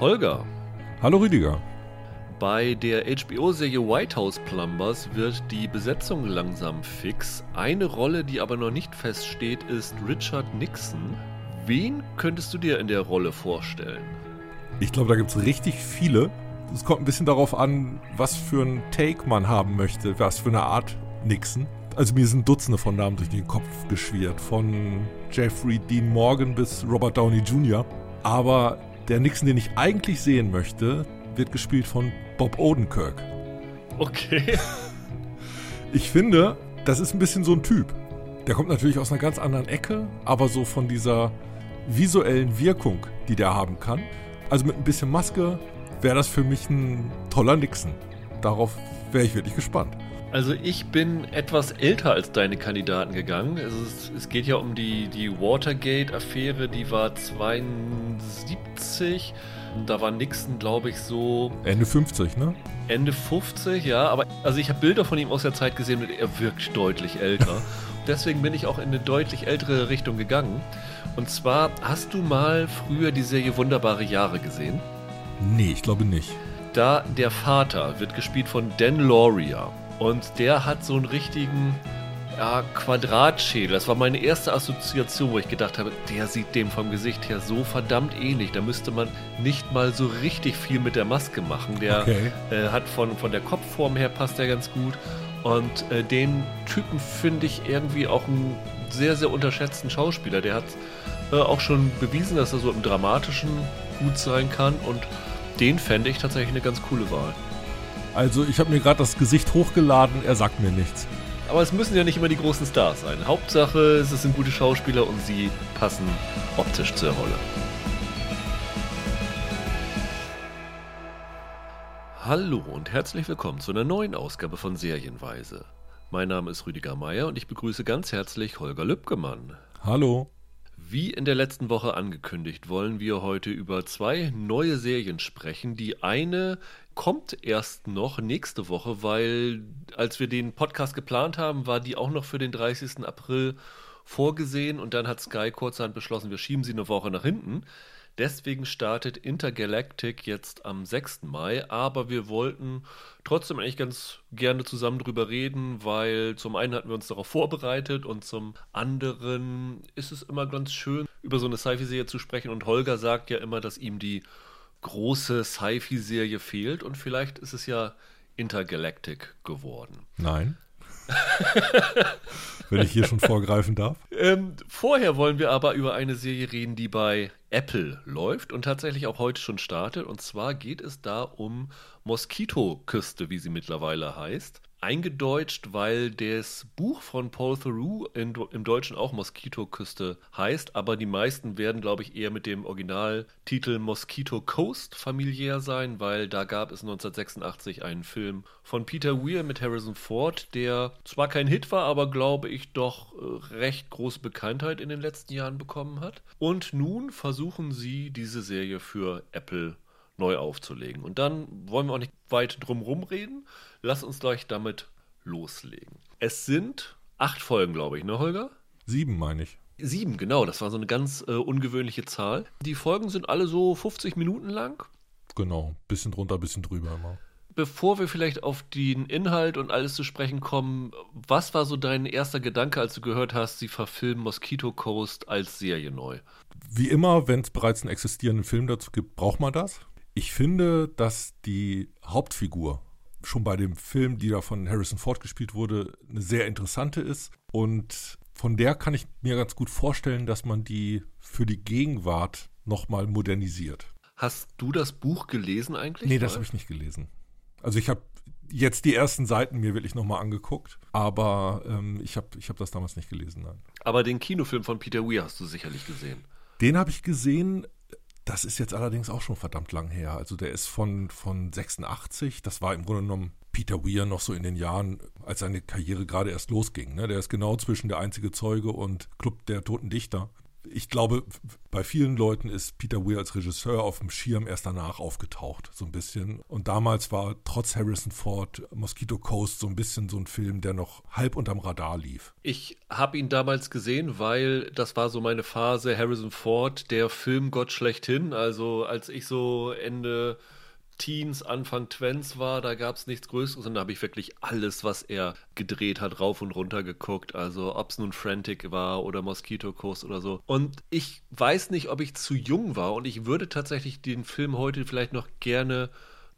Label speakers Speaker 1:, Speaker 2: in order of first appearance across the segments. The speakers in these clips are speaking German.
Speaker 1: Holger.
Speaker 2: Hallo Rüdiger.
Speaker 1: Bei der HBO-Serie White House Plumbers wird die Besetzung langsam fix. Eine Rolle, die aber noch nicht feststeht, ist Richard Nixon. Wen könntest du dir in der Rolle vorstellen?
Speaker 2: Ich glaube, da gibt es richtig viele. Es kommt ein bisschen darauf an, was für ein Take man haben möchte, was für eine Art Nixon. Also mir sind Dutzende von Namen durch den Kopf geschwirrt, von Jeffrey Dean Morgan bis Robert Downey Jr. Aber der Nixon, den ich eigentlich sehen möchte, wird gespielt von Bob Odenkirk.
Speaker 1: Okay.
Speaker 2: Ich finde, das ist ein bisschen so ein Typ. Der kommt natürlich aus einer ganz anderen Ecke, aber so von dieser visuellen Wirkung, die der haben kann. Also mit ein bisschen Maske wäre das für mich ein toller Nixon. Darauf wäre ich wirklich gespannt.
Speaker 1: Also ich bin etwas älter als deine Kandidaten gegangen. Es, ist, es geht ja um die, die Watergate-Affäre, die war 72. Da war Nixon, glaube ich, so.
Speaker 2: Ende 50, ne?
Speaker 1: Ende 50, ja. Aber also ich habe Bilder von ihm aus der Zeit gesehen und er wirkt deutlich älter. Deswegen bin ich auch in eine deutlich ältere Richtung gegangen. Und zwar, hast du mal früher die Serie Wunderbare Jahre gesehen?
Speaker 2: Nee, ich glaube nicht.
Speaker 1: Da der Vater wird gespielt von Dan Lauria. Und der hat so einen richtigen ja, Quadratschädel. Das war meine erste Assoziation, wo ich gedacht habe, der sieht dem vom Gesicht her so verdammt ähnlich. Da müsste man nicht mal so richtig viel mit der Maske machen. Der
Speaker 2: Okay.
Speaker 1: äh, hat von, von der Kopfform her passt der ganz gut. Und äh, den Typen finde ich irgendwie auch einen sehr, sehr unterschätzten Schauspieler. Der hat äh, auch schon bewiesen, dass er so im Dramatischen gut sein kann. Und den fände ich tatsächlich eine ganz coole Wahl.
Speaker 2: Also ich habe mir gerade das Gesicht hochgeladen, er sagt mir nichts.
Speaker 1: Aber es müssen ja nicht immer die großen Stars sein. Hauptsache, es sind gute Schauspieler und sie passen optisch zur Rolle. Hallo und herzlich willkommen zu einer neuen Ausgabe von Serienweise. Mein Name ist Rüdiger Meier und ich begrüße ganz herzlich Holger Lübgemann.
Speaker 2: Hallo.
Speaker 1: Wie in der letzten Woche angekündigt, wollen wir heute über zwei neue Serien sprechen. Die eine kommt erst noch nächste Woche, weil als wir den Podcast geplant haben, war die auch noch für den 30. April vorgesehen und dann hat Sky kurzerhand beschlossen, wir schieben sie eine Woche nach hinten. Deswegen startet Intergalactic jetzt am 6. Mai, aber wir wollten trotzdem eigentlich ganz gerne zusammen drüber reden, weil zum einen hatten wir uns darauf vorbereitet und zum anderen ist es immer ganz schön, über so eine Sci-Fi-Serie zu sprechen und Holger sagt ja immer, dass ihm die große Sci-Fi-Serie fehlt und vielleicht ist es ja Intergalactic geworden.
Speaker 2: Nein. Wenn ich hier schon vorgreifen darf.
Speaker 1: Ähm, vorher wollen wir aber über eine Serie reden, die bei Apple läuft und tatsächlich auch heute schon startet. Und zwar geht es da um Moskitoküste, wie sie mittlerweile heißt. Eingedeutscht, weil das Buch von Paul Theroux in, im Deutschen auch Moskitoküste heißt, aber die meisten werden, glaube ich, eher mit dem Originaltitel Mosquito Coast familiär sein, weil da gab es 1986 einen Film von Peter Weir mit Harrison Ford, der zwar kein Hit war, aber glaube ich doch äh, recht große Bekanntheit in den letzten Jahren bekommen hat. Und nun versuchen sie diese Serie für Apple neu aufzulegen. Und dann wollen wir auch nicht weit drum reden. Lass uns gleich damit loslegen. Es sind acht Folgen, glaube ich, ne, Holger?
Speaker 2: Sieben, meine ich.
Speaker 1: Sieben, genau. Das war so eine ganz äh, ungewöhnliche Zahl. Die Folgen sind alle so 50 Minuten lang.
Speaker 2: Genau. Bisschen drunter, bisschen drüber immer.
Speaker 1: Bevor wir vielleicht auf den Inhalt und alles zu sprechen kommen, was war so dein erster Gedanke, als du gehört hast, sie verfilmen Mosquito Coast als Serie neu?
Speaker 2: Wie immer, wenn es bereits einen existierenden Film dazu gibt, braucht man das. Ich finde, dass die Hauptfigur schon bei dem Film, die da von Harrison Ford gespielt wurde, eine sehr interessante ist. Und von der kann ich mir ganz gut vorstellen, dass man die für die Gegenwart nochmal modernisiert.
Speaker 1: Hast du das Buch gelesen eigentlich?
Speaker 2: Nee, das habe ich nicht gelesen. Also ich habe jetzt die ersten Seiten mir wirklich nochmal angeguckt, aber ähm, ich habe ich hab das damals nicht gelesen. Nein.
Speaker 1: Aber den Kinofilm von Peter Weir hast du sicherlich gesehen.
Speaker 2: Den habe ich gesehen. Das ist jetzt allerdings auch schon verdammt lang her. Also der ist von, von 86. Das war im Grunde genommen Peter Weir noch so in den Jahren, als seine Karriere gerade erst losging. Ne? Der ist genau zwischen Der einzige Zeuge und Club der Toten Dichter Ich glaube, bei vielen Leuten ist Peter Weir als Regisseur auf dem Schirm erst danach aufgetaucht, so ein bisschen. Und damals war trotz Harrison Ford Mosquito Coast so ein bisschen so ein Film, der noch halb unterm Radar lief.
Speaker 1: Ich habe ihn damals gesehen, weil das war so meine Phase Harrison Ford, der Filmgott schlechthin. Also als ich so Ende Teens, Anfang Twents war, da gab es nichts Größeres und da habe ich wirklich alles, was er gedreht hat, rauf und runter geguckt. Also ob es nun Frantic war oder Mosquito Coast oder so. Und ich weiß nicht, ob ich zu jung war und ich würde tatsächlich den Film heute vielleicht noch gerne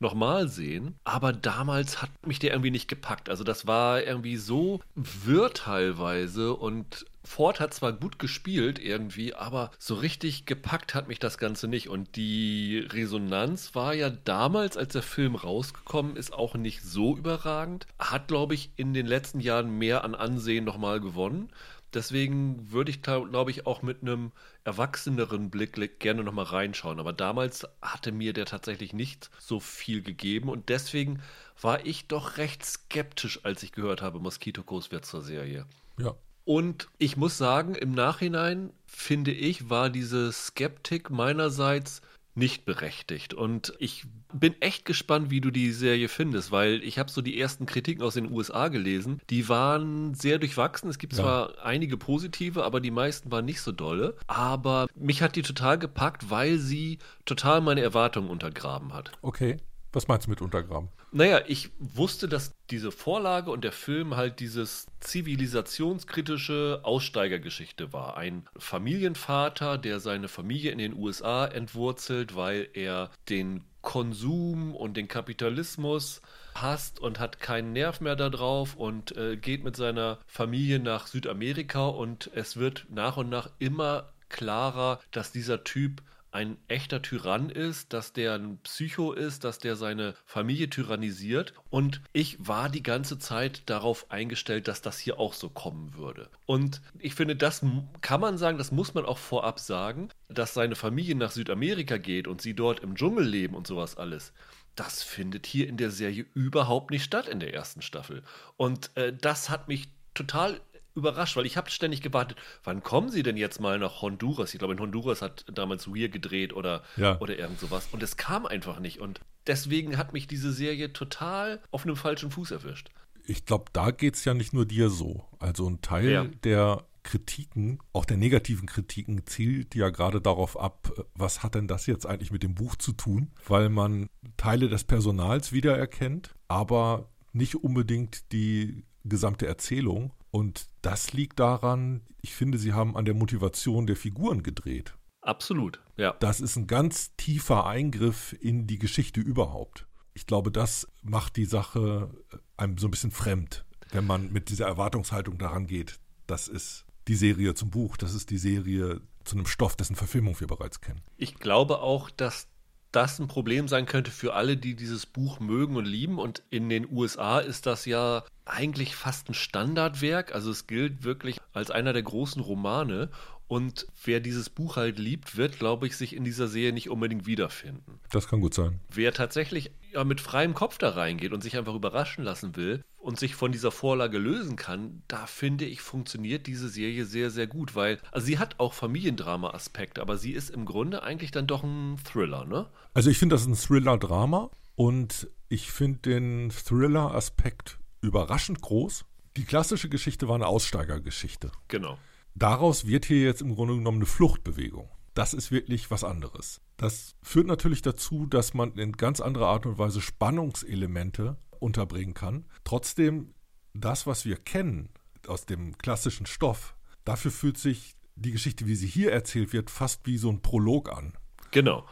Speaker 1: nochmal sehen. Aber damals hat mich der irgendwie nicht gepackt. Also das war irgendwie so wirr teilweise und Ford hat zwar gut gespielt irgendwie, aber so richtig gepackt hat mich das Ganze nicht. Und die Resonanz war ja damals, als der Film rausgekommen ist, auch nicht so überragend. Hat, glaube ich, in den letzten Jahren mehr an Ansehen nochmal gewonnen. Deswegen würde ich, glaube ich, auch mit einem erwachseneren Blick gerne nochmal reinschauen. Aber damals hatte mir der tatsächlich nicht so viel gegeben und deswegen war ich doch recht skeptisch, als ich gehört habe, Mosquito Coast wird zur Serie.
Speaker 2: Ja,
Speaker 1: und ich muss sagen, im Nachhinein finde ich, war diese Skeptik meinerseits nicht berechtigt. Und ich bin echt gespannt, wie du die Serie findest, weil ich habe so die ersten Kritiken aus den USA gelesen. Die waren sehr durchwachsen. Es gibt ja. zwar einige positive, aber die meisten waren nicht so dolle. Aber mich hat die total gepackt, weil sie total meine Erwartungen untergraben hat.
Speaker 2: Okay. Was meinst du mit untergraben?
Speaker 1: Naja, ich wusste, dass diese Vorlage und der Film halt dieses zivilisationskritische Aussteigergeschichte war. Ein Familienvater, der seine Familie in den USA entwurzelt, weil er den Konsum und den Kapitalismus hasst und hat keinen Nerv mehr darauf und äh, geht mit seiner Familie nach Südamerika und es wird nach und nach immer klarer, dass dieser Typ ein echter Tyrann ist, dass der ein Psycho ist, dass der seine Familie tyrannisiert. Und ich war die ganze Zeit darauf eingestellt, dass das hier auch so kommen würde. Und ich finde, das kann man sagen, das muss man auch vorab sagen, dass seine Familie nach Südamerika geht und sie dort im Dschungel leben und sowas alles. Das findet hier in der Serie überhaupt nicht statt in der ersten Staffel. Und äh, das hat mich total überrascht, weil ich habe ständig gewartet, wann kommen sie denn jetzt mal nach Honduras? Ich glaube, in Honduras hat damals Weir gedreht oder,
Speaker 2: ja.
Speaker 1: oder irgend sowas. Und es kam einfach nicht. Und deswegen hat mich diese Serie total auf einem falschen Fuß erwischt.
Speaker 2: Ich glaube, da geht es ja nicht nur dir so. Also ein Teil ja. der Kritiken, auch der negativen Kritiken, zielt ja gerade darauf ab, was hat denn das jetzt eigentlich mit dem Buch zu tun? Weil man Teile des Personals wiedererkennt, aber nicht unbedingt die gesamte Erzählung. Und das liegt daran, ich finde, sie haben an der Motivation der Figuren gedreht.
Speaker 1: Absolut, ja.
Speaker 2: Das ist ein ganz tiefer Eingriff in die Geschichte überhaupt. Ich glaube, das macht die Sache äh, einem so ein bisschen fremd, wenn man mit dieser Erwartungshaltung daran geht. Das ist die Serie zum Buch, das ist die Serie zu einem Stoff, dessen Verfilmung wir bereits kennen.
Speaker 1: Ich glaube auch, dass das ein Problem sein könnte für alle, die dieses Buch mögen und lieben. Und in den USA ist das ja eigentlich fast ein Standardwerk. Also es gilt wirklich als einer der großen Romane. Und wer dieses Buch halt liebt, wird, glaube ich, sich in dieser Serie nicht unbedingt wiederfinden.
Speaker 2: Das kann gut sein.
Speaker 1: Wer tatsächlich ja, mit freiem Kopf da reingeht und sich einfach überraschen lassen will und sich von dieser Vorlage lösen kann, da finde ich, funktioniert diese Serie sehr, sehr gut, weil, also sie hat auch Familiendrama-Aspekte, aber sie ist im Grunde eigentlich dann doch ein Thriller, ne?
Speaker 2: Also ich finde, das ein Thriller-Drama und ich finde den Thriller-Aspekt überraschend groß. Die klassische Geschichte war eine Aussteigergeschichte.
Speaker 1: Genau.
Speaker 2: Daraus wird hier jetzt im Grunde genommen eine Fluchtbewegung. Das ist wirklich was anderes. Das führt natürlich dazu, dass man in ganz anderer Art und Weise Spannungselemente unterbringen kann. Trotzdem, das, was wir kennen aus dem klassischen Stoff, dafür fühlt sich die Geschichte, wie sie hier erzählt wird, fast wie so ein Prolog an.
Speaker 1: Genau.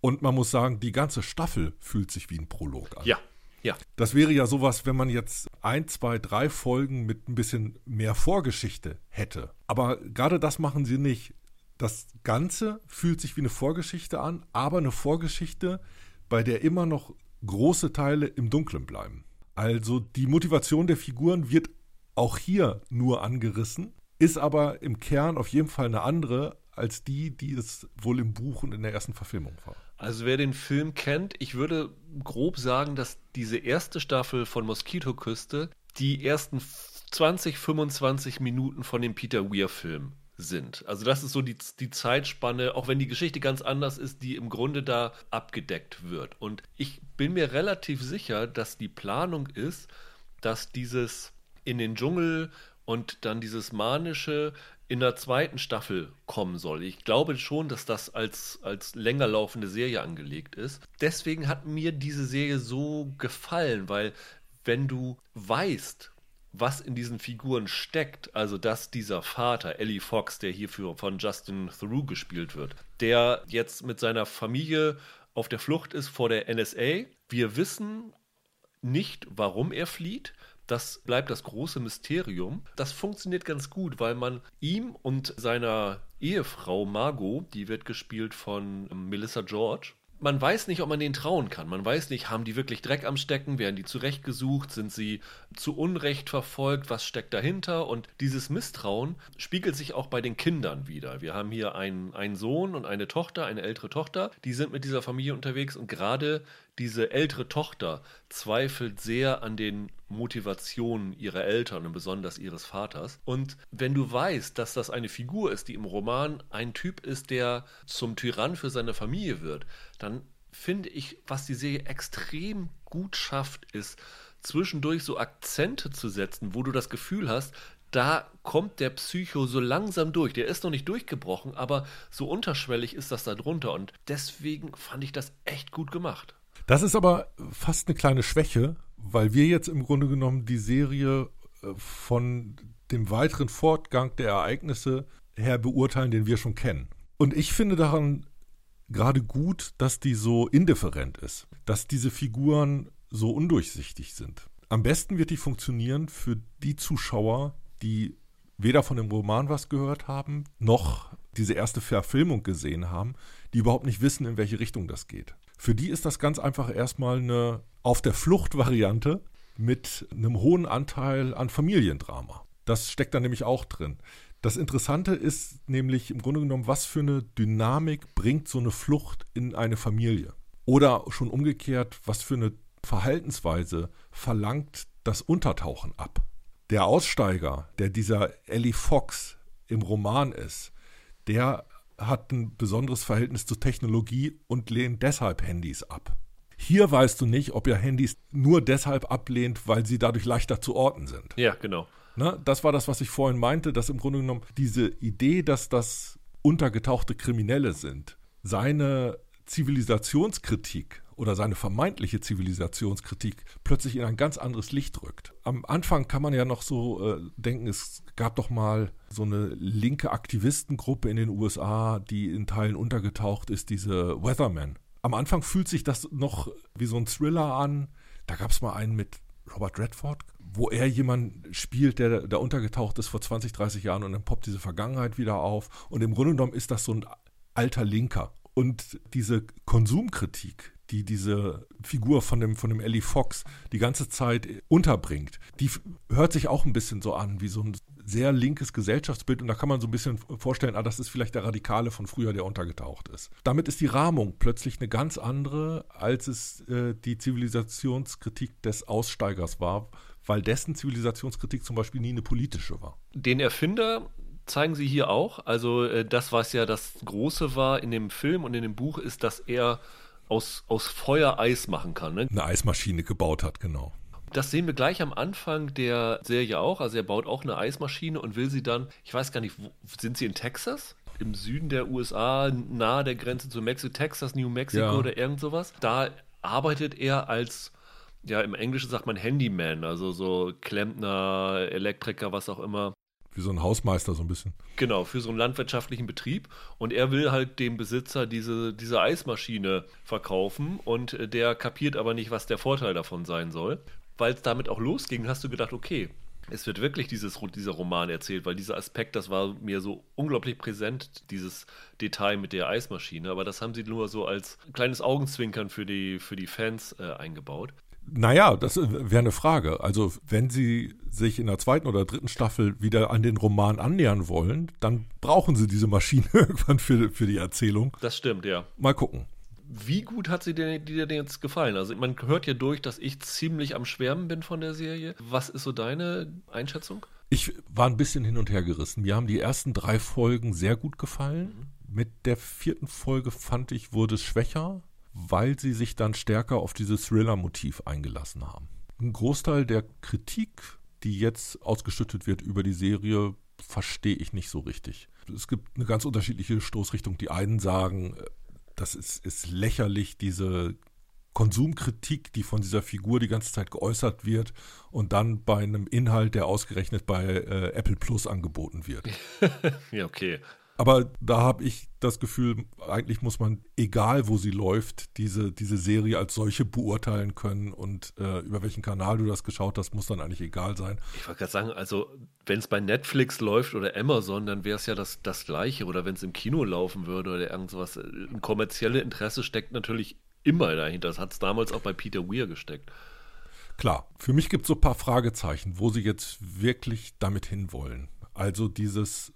Speaker 2: Und man muss sagen, die ganze Staffel fühlt sich wie ein Prolog an.
Speaker 1: Ja, ja.
Speaker 2: Das wäre ja sowas, wenn man jetzt ein, zwei, drei Folgen mit ein bisschen mehr Vorgeschichte hätte. Aber gerade das machen sie nicht. Das Ganze fühlt sich wie eine Vorgeschichte an, aber eine Vorgeschichte, bei der immer noch große Teile im Dunkeln bleiben. Also die Motivation der Figuren wird auch hier nur angerissen, ist aber im Kern auf jeden Fall eine andere als die, die es wohl im Buch und in der ersten Verfilmung war.
Speaker 1: Also wer den Film kennt, ich würde grob sagen, dass diese erste Staffel von Moskitoküste die ersten 20, 25 Minuten von dem Peter Weir-Film sind. Also das ist so die, die Zeitspanne, auch wenn die Geschichte ganz anders ist, die im Grunde da abgedeckt wird. Und ich bin mir relativ sicher, dass die Planung ist, dass dieses in den Dschungel und dann dieses manische in der zweiten Staffel kommen soll. Ich glaube schon, dass das als, als länger laufende Serie angelegt ist. Deswegen hat mir diese Serie so gefallen, weil wenn du weißt, was in diesen Figuren steckt, also dass dieser Vater, Ellie Fox, der hier für, von Justin Theroux gespielt wird, der jetzt mit seiner Familie auf der Flucht ist vor der NSA. Wir wissen nicht, warum er flieht. Das bleibt das große Mysterium. Das funktioniert ganz gut, weil man ihm und seiner Ehefrau Margot, die wird gespielt von Melissa George, man weiß nicht, ob man denen trauen kann. Man weiß nicht, haben die wirklich Dreck am Stecken? Werden die zurechtgesucht? Sind sie zu Unrecht verfolgt? Was steckt dahinter? Und dieses Misstrauen spiegelt sich auch bei den Kindern wieder. Wir haben hier einen, einen Sohn und eine Tochter, eine ältere Tochter. Die sind mit dieser Familie unterwegs und gerade diese ältere Tochter zweifelt sehr an den Motivationen ihrer Eltern und besonders ihres Vaters. Und wenn du weißt, dass das eine Figur ist, die im Roman ein Typ ist, der zum Tyrann für seine Familie wird, dann finde ich, was die Serie extrem gut schafft, ist zwischendurch so Akzente zu setzen, wo du das Gefühl hast, da kommt der Psycho so langsam durch. Der ist noch nicht durchgebrochen, aber so unterschwellig ist das da drunter. Und deswegen fand ich das echt gut gemacht.
Speaker 2: Das ist aber fast eine kleine Schwäche, weil wir jetzt im Grunde genommen die Serie äh, von dem weiteren Fortgang der Ereignisse her beurteilen, den wir schon kennen. Und ich finde daran gerade gut, dass die so indifferent ist, dass diese Figuren so undurchsichtig sind. Am besten wird die funktionieren für die Zuschauer, die weder von dem Roman was gehört haben, noch diese erste Verfilmung gesehen haben, die überhaupt nicht wissen, in welche Richtung das geht. Für die ist das ganz einfach erstmal eine Auf der Flucht-Variante mit einem hohen Anteil an Familiendrama. Das steckt da nämlich auch drin. Das Interessante ist nämlich im Grunde genommen, was für eine Dynamik bringt so eine Flucht in eine Familie? Oder schon umgekehrt, was für eine Verhaltensweise verlangt das Untertauchen ab? Der Aussteiger, der dieser Ellie Fox im Roman ist, der hat ein besonderes Verhältnis zur Technologie und lehnt deshalb Handys ab. Hier weißt du nicht, ob er Handys nur deshalb ablehnt, weil sie dadurch leichter zu orten sind.
Speaker 1: Ja, genau.
Speaker 2: Na, das war das, was ich vorhin meinte, dass im Grunde genommen diese Idee, dass das untergetauchte Kriminelle sind, seine Zivilisationskritik oder seine vermeintliche Zivilisationskritik plötzlich in ein ganz anderes Licht rückt. Am Anfang kann man ja noch so äh, denken, es gab doch mal so eine linke Aktivistengruppe in den USA, die in Teilen untergetaucht ist, diese Weathermen. Am Anfang fühlt sich das noch wie so ein Thriller an. Da gab es mal einen mit Robert Redford, wo er jemanden spielt, der da untergetaucht ist vor 20, 30 Jahren und dann poppt diese Vergangenheit wieder auf. Und im Grunde genommen ist das so ein alter Linker. Und diese Konsumkritik, die diese Figur von dem, von dem Ellie Fox die ganze Zeit unterbringt, die hört sich auch ein bisschen so an wie so ein sehr linkes Gesellschaftsbild und da kann man so ein bisschen vorstellen, ah, das ist vielleicht der Radikale von früher, der untergetaucht ist. Damit ist die Rahmung plötzlich eine ganz andere, als es äh, die Zivilisationskritik des Aussteigers war, weil dessen Zivilisationskritik zum Beispiel nie eine politische war.
Speaker 1: Den Erfinder zeigen sie hier auch. Also äh, das, was ja das Große war in dem Film und in dem Buch, ist, dass er aus, aus Feuer Eis machen kann. Ne?
Speaker 2: Eine Eismaschine gebaut hat, genau.
Speaker 1: Das sehen wir gleich am Anfang der Serie auch. Also er baut auch eine Eismaschine und will sie dann, ich weiß gar nicht, wo, sind sie in Texas? Im Süden der USA, nahe der Grenze zu Mexiko, Texas, New Mexico ja. oder irgend sowas. Da arbeitet er als, ja, im Englischen sagt man Handyman, also so Klempner, Elektriker, was auch immer.
Speaker 2: Wie so ein Hausmeister so ein bisschen.
Speaker 1: Genau, für so einen landwirtschaftlichen Betrieb. Und er will halt dem Besitzer diese, diese Eismaschine verkaufen und der kapiert aber nicht, was der Vorteil davon sein soll. Weil es damit auch losging, hast du gedacht, okay, es wird wirklich dieses, dieser Roman erzählt, weil dieser Aspekt, das war mir so unglaublich präsent, dieses Detail mit der Eismaschine. Aber das haben sie nur so als kleines Augenzwinkern für die, für die Fans äh, eingebaut.
Speaker 2: Naja, das wäre eine Frage. Also, wenn Sie sich in der zweiten oder dritten Staffel wieder an den Roman annähern wollen, dann brauchen Sie diese Maschine irgendwann für, für die Erzählung.
Speaker 1: Das stimmt, ja.
Speaker 2: Mal gucken.
Speaker 1: Wie gut hat sie dir, denn jetzt gefallen? Also man hört ja durch, dass ich ziemlich am Schwärmen bin von der Serie. Was ist so deine Einschätzung?
Speaker 2: Ich war ein bisschen hin und her gerissen. Mir haben die ersten drei Folgen sehr gut gefallen. Mhm. Mit der vierten Folge fand ich, wurde es schwächer, weil sie sich dann stärker auf dieses Thriller-Motiv eingelassen haben. Ein Großteil der Kritik, die jetzt ausgeschüttet wird über die Serie, verstehe ich nicht so richtig. Es gibt eine ganz unterschiedliche Stoßrichtung. Die einen sagen, äh, das ist, ist lächerlich, diese Konsumkritik, die von dieser Figur die ganze Zeit geäußert wird und dann bei einem Inhalt, der ausgerechnet bei äh, Apple Plus angeboten wird.
Speaker 1: ja, okay.
Speaker 2: Aber da habe ich das Gefühl, eigentlich muss man, egal wo sie läuft, diese, diese Serie als solche beurteilen können und äh, über welchen Kanal du das geschaut hast, muss dann eigentlich egal sein.
Speaker 1: Ich wollte gerade sagen, also wenn es bei Netflix läuft oder Amazon, dann wäre es ja das, das Gleiche. Oder wenn es im Kino laufen würde oder irgendwas. Ein kommerzielles Interesse steckt natürlich immer dahinter. Das hat es damals auch bei Peter Weir gesteckt.
Speaker 2: Klar, für mich gibt es so ein paar Fragezeichen, wo sie jetzt wirklich damit hinwollen. Also dieses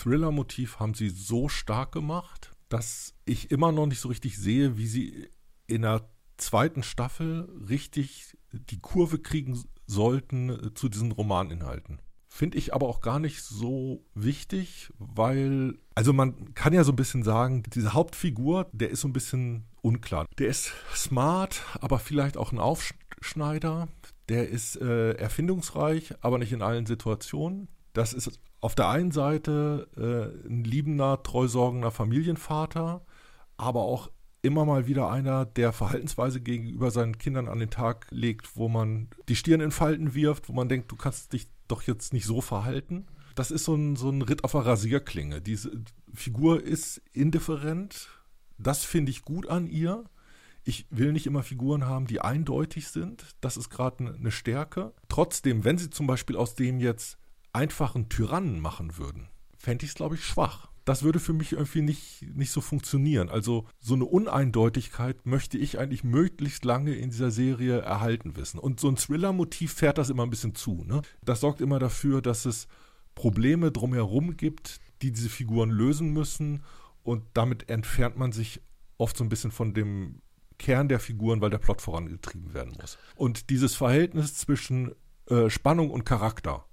Speaker 2: Thriller-Motiv haben sie so stark gemacht, dass ich immer noch nicht so richtig sehe, wie sie in der zweiten Staffel richtig die Kurve kriegen sollten äh, zu diesen Romaninhalten. Finde ich aber auch gar nicht so wichtig, weil, also man kann ja so ein bisschen sagen, diese Hauptfigur, der ist so ein bisschen unklar. Der ist smart, aber vielleicht auch ein Aufschneider. Der ist äh, erfindungsreich, aber nicht in allen Situationen. Das ist auf der einen Seite äh, ein liebender, treusorgender Familienvater, aber auch immer mal wieder einer, der Verhaltensweise gegenüber seinen Kindern an den Tag legt, wo man die Stirn in Falten wirft, wo man denkt, du kannst dich doch jetzt nicht so verhalten. Das ist so ein, so ein Ritt auf der Rasierklinge. Diese Figur ist indifferent. Das finde ich gut an ihr. Ich will nicht immer Figuren haben, die eindeutig sind. Das ist gerade eine Stärke. Trotzdem, wenn sie zum Beispiel aus dem jetzt einfachen Tyrannen machen würden, fände ich es, glaube ich, schwach. Das würde für mich irgendwie nicht, nicht so funktionieren. Also so eine Uneindeutigkeit möchte ich eigentlich möglichst lange in dieser Serie erhalten wissen. Und so ein Thriller-Motiv fährt das immer ein bisschen zu. Ne? Das sorgt immer dafür, dass es Probleme drumherum gibt, die diese Figuren lösen müssen. Und damit entfernt man sich oft so ein bisschen von dem Kern der Figuren, weil der Plot vorangetrieben werden muss. Und dieses Verhältnis zwischen äh, Spannung und Charakter,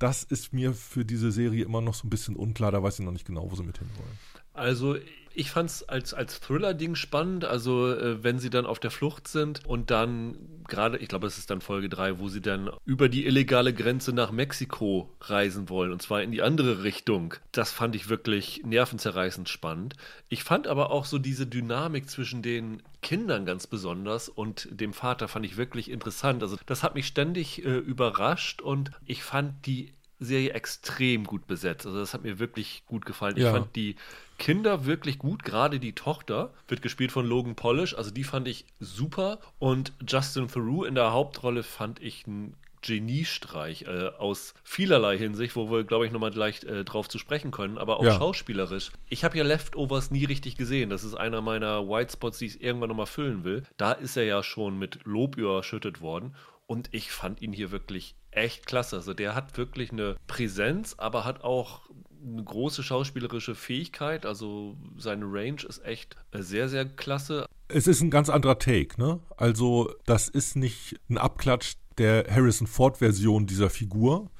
Speaker 2: das ist mir für diese Serie immer noch so ein bisschen unklar. Da weiß ich noch nicht genau, wo sie mit hinwollen.
Speaker 1: Also ich fand es als, als Thriller-Ding spannend, also äh, wenn sie dann auf der Flucht sind und dann gerade, ich glaube, es ist dann Folge 3, wo sie dann über die illegale Grenze nach Mexiko reisen wollen und zwar in die andere Richtung. Das fand ich wirklich nervenzerreißend spannend. Ich fand aber auch so diese Dynamik zwischen den Kindern ganz besonders und dem Vater fand ich wirklich interessant. Also das hat mich ständig äh, überrascht und ich fand die Serie extrem gut besetzt. Also das hat mir wirklich gut gefallen. Ja. Ich fand die Kinder wirklich gut, gerade die Tochter wird gespielt von Logan Polish, also die fand ich super und Justin Theroux in der Hauptrolle fand ich ein Geniestreich äh, aus vielerlei Hinsicht, wo wir, glaube ich, nochmal gleich äh, drauf zu sprechen können, aber auch ja. schauspielerisch. Ich habe ja Leftovers nie richtig gesehen. Das ist einer meiner Whitespots, die ich irgendwann nochmal füllen will. Da ist er ja schon mit Lob überschüttet worden. Und ich fand ihn hier wirklich echt klasse. Also der hat wirklich eine Präsenz, aber hat auch eine große schauspielerische Fähigkeit. Also seine Range ist echt sehr, sehr klasse.
Speaker 2: Es ist ein ganz anderer Take, ne? Also das ist nicht ein Abklatsch der Harrison Ford-Version dieser Figur.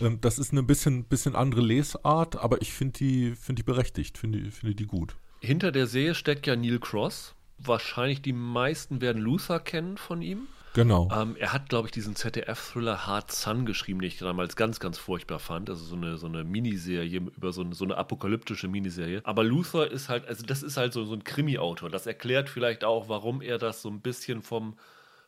Speaker 2: Ähm, das ist eine bisschen, bisschen andere Lesart, aber ich finde die, find die berechtigt, finde find die gut.
Speaker 1: Hinter der Serie steckt ja Neil Cross. Wahrscheinlich die meisten werden Luther kennen von ihm.
Speaker 2: Genau.
Speaker 1: Ähm, er hat, glaube ich, diesen ZDF-Thriller Hard Sun geschrieben, den ich damals ganz, ganz furchtbar fand. Also so eine, so eine Miniserie über so eine, so eine apokalyptische Miniserie. Aber Luther ist halt, also das ist halt so, so ein Krimi-Autor. Das erklärt vielleicht auch, warum er das so ein bisschen vom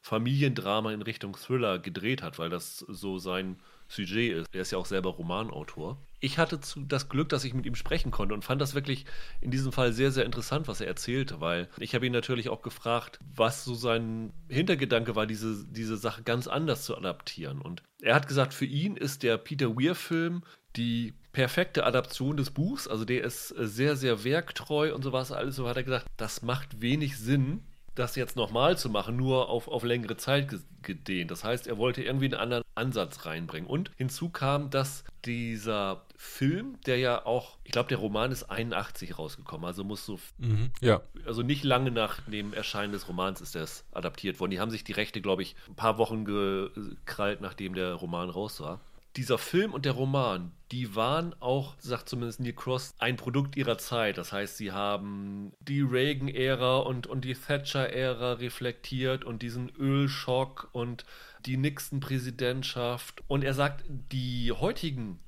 Speaker 1: Familiendrama in Richtung Thriller gedreht hat, weil das so sein Sujet ist. Er ist ja auch selber Romanautor. Ich hatte das Glück, dass ich mit ihm sprechen konnte und fand das wirklich in diesem Fall sehr, sehr interessant, was er erzählte, weil ich habe ihn natürlich auch gefragt, was so sein Hintergedanke war, diese, diese Sache ganz anders zu adaptieren. Und er hat gesagt, für ihn ist der Peter Weir-Film die perfekte Adaption des Buchs. Also der ist sehr, sehr werktreu und sowas. Alles so hat er gesagt, das macht wenig Sinn, das jetzt nochmal zu machen, nur auf, auf längere Zeit gedehnt. Das heißt, er wollte irgendwie einen anderen Ansatz reinbringen. Und hinzu kam, dass dieser Film, der ja auch, ich glaube, der Roman ist 81 rausgekommen, also muss so,
Speaker 2: mhm, ja.
Speaker 1: also nicht lange nach dem Erscheinen des Romans ist das adaptiert worden. Die haben sich die Rechte, glaube ich, ein paar Wochen gekrallt, nachdem der Roman raus war dieser Film und der Roman, die waren auch, sagt zumindest Neil Cross, ein Produkt ihrer Zeit. Das heißt, sie haben die Reagan-Ära und, und die Thatcher-Ära reflektiert und diesen Ölschock und die Nixon-Präsidentschaft. Und er sagt, die heutigen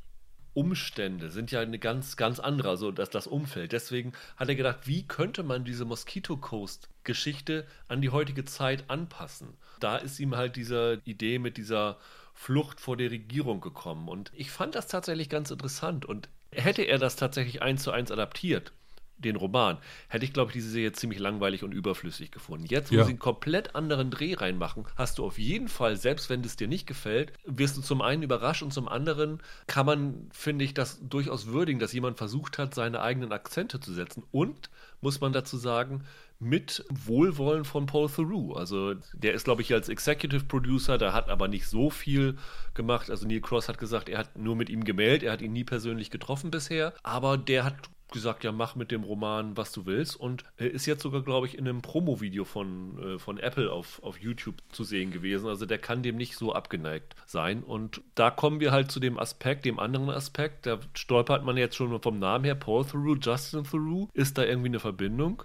Speaker 1: Umstände sind ja eine ganz, ganz andere, also das, das Umfeld. Deswegen hat er gedacht, wie könnte man diese Mosquito Coast Geschichte an die heutige Zeit anpassen? Da ist ihm halt diese Idee mit dieser Flucht vor der Regierung gekommen. Und ich fand das tatsächlich ganz interessant. Und hätte er das tatsächlich eins zu eins adaptiert, den Roman, hätte ich, glaube ich, diese Serie ziemlich langweilig und überflüssig gefunden. Jetzt, wo ja. sie einen komplett anderen Dreh reinmachen, hast du auf jeden Fall, selbst wenn es dir nicht gefällt, wirst du zum einen überrascht und zum anderen kann man, finde ich, das durchaus würdigen, dass jemand versucht hat, seine eigenen Akzente zu setzen. Und, muss man dazu sagen, mit Wohlwollen von Paul Theroux. Also der ist, glaube ich, als Executive Producer, der hat aber nicht so viel gemacht. Also Neil Cross hat gesagt, er hat nur mit ihm gemeldet, er hat ihn nie persönlich getroffen bisher, aber der hat gesagt, ja, mach mit dem Roman, was du willst. Und er ist jetzt sogar, glaube ich, in einem Promo-Video von, äh, von Apple auf, auf YouTube zu sehen gewesen. Also der kann dem nicht so abgeneigt sein. Und da kommen wir halt zu dem Aspekt, dem anderen Aspekt. Da stolpert man jetzt schon vom Namen her. Paul Theroux, Justin Theroux. Ist da irgendwie eine Verbindung?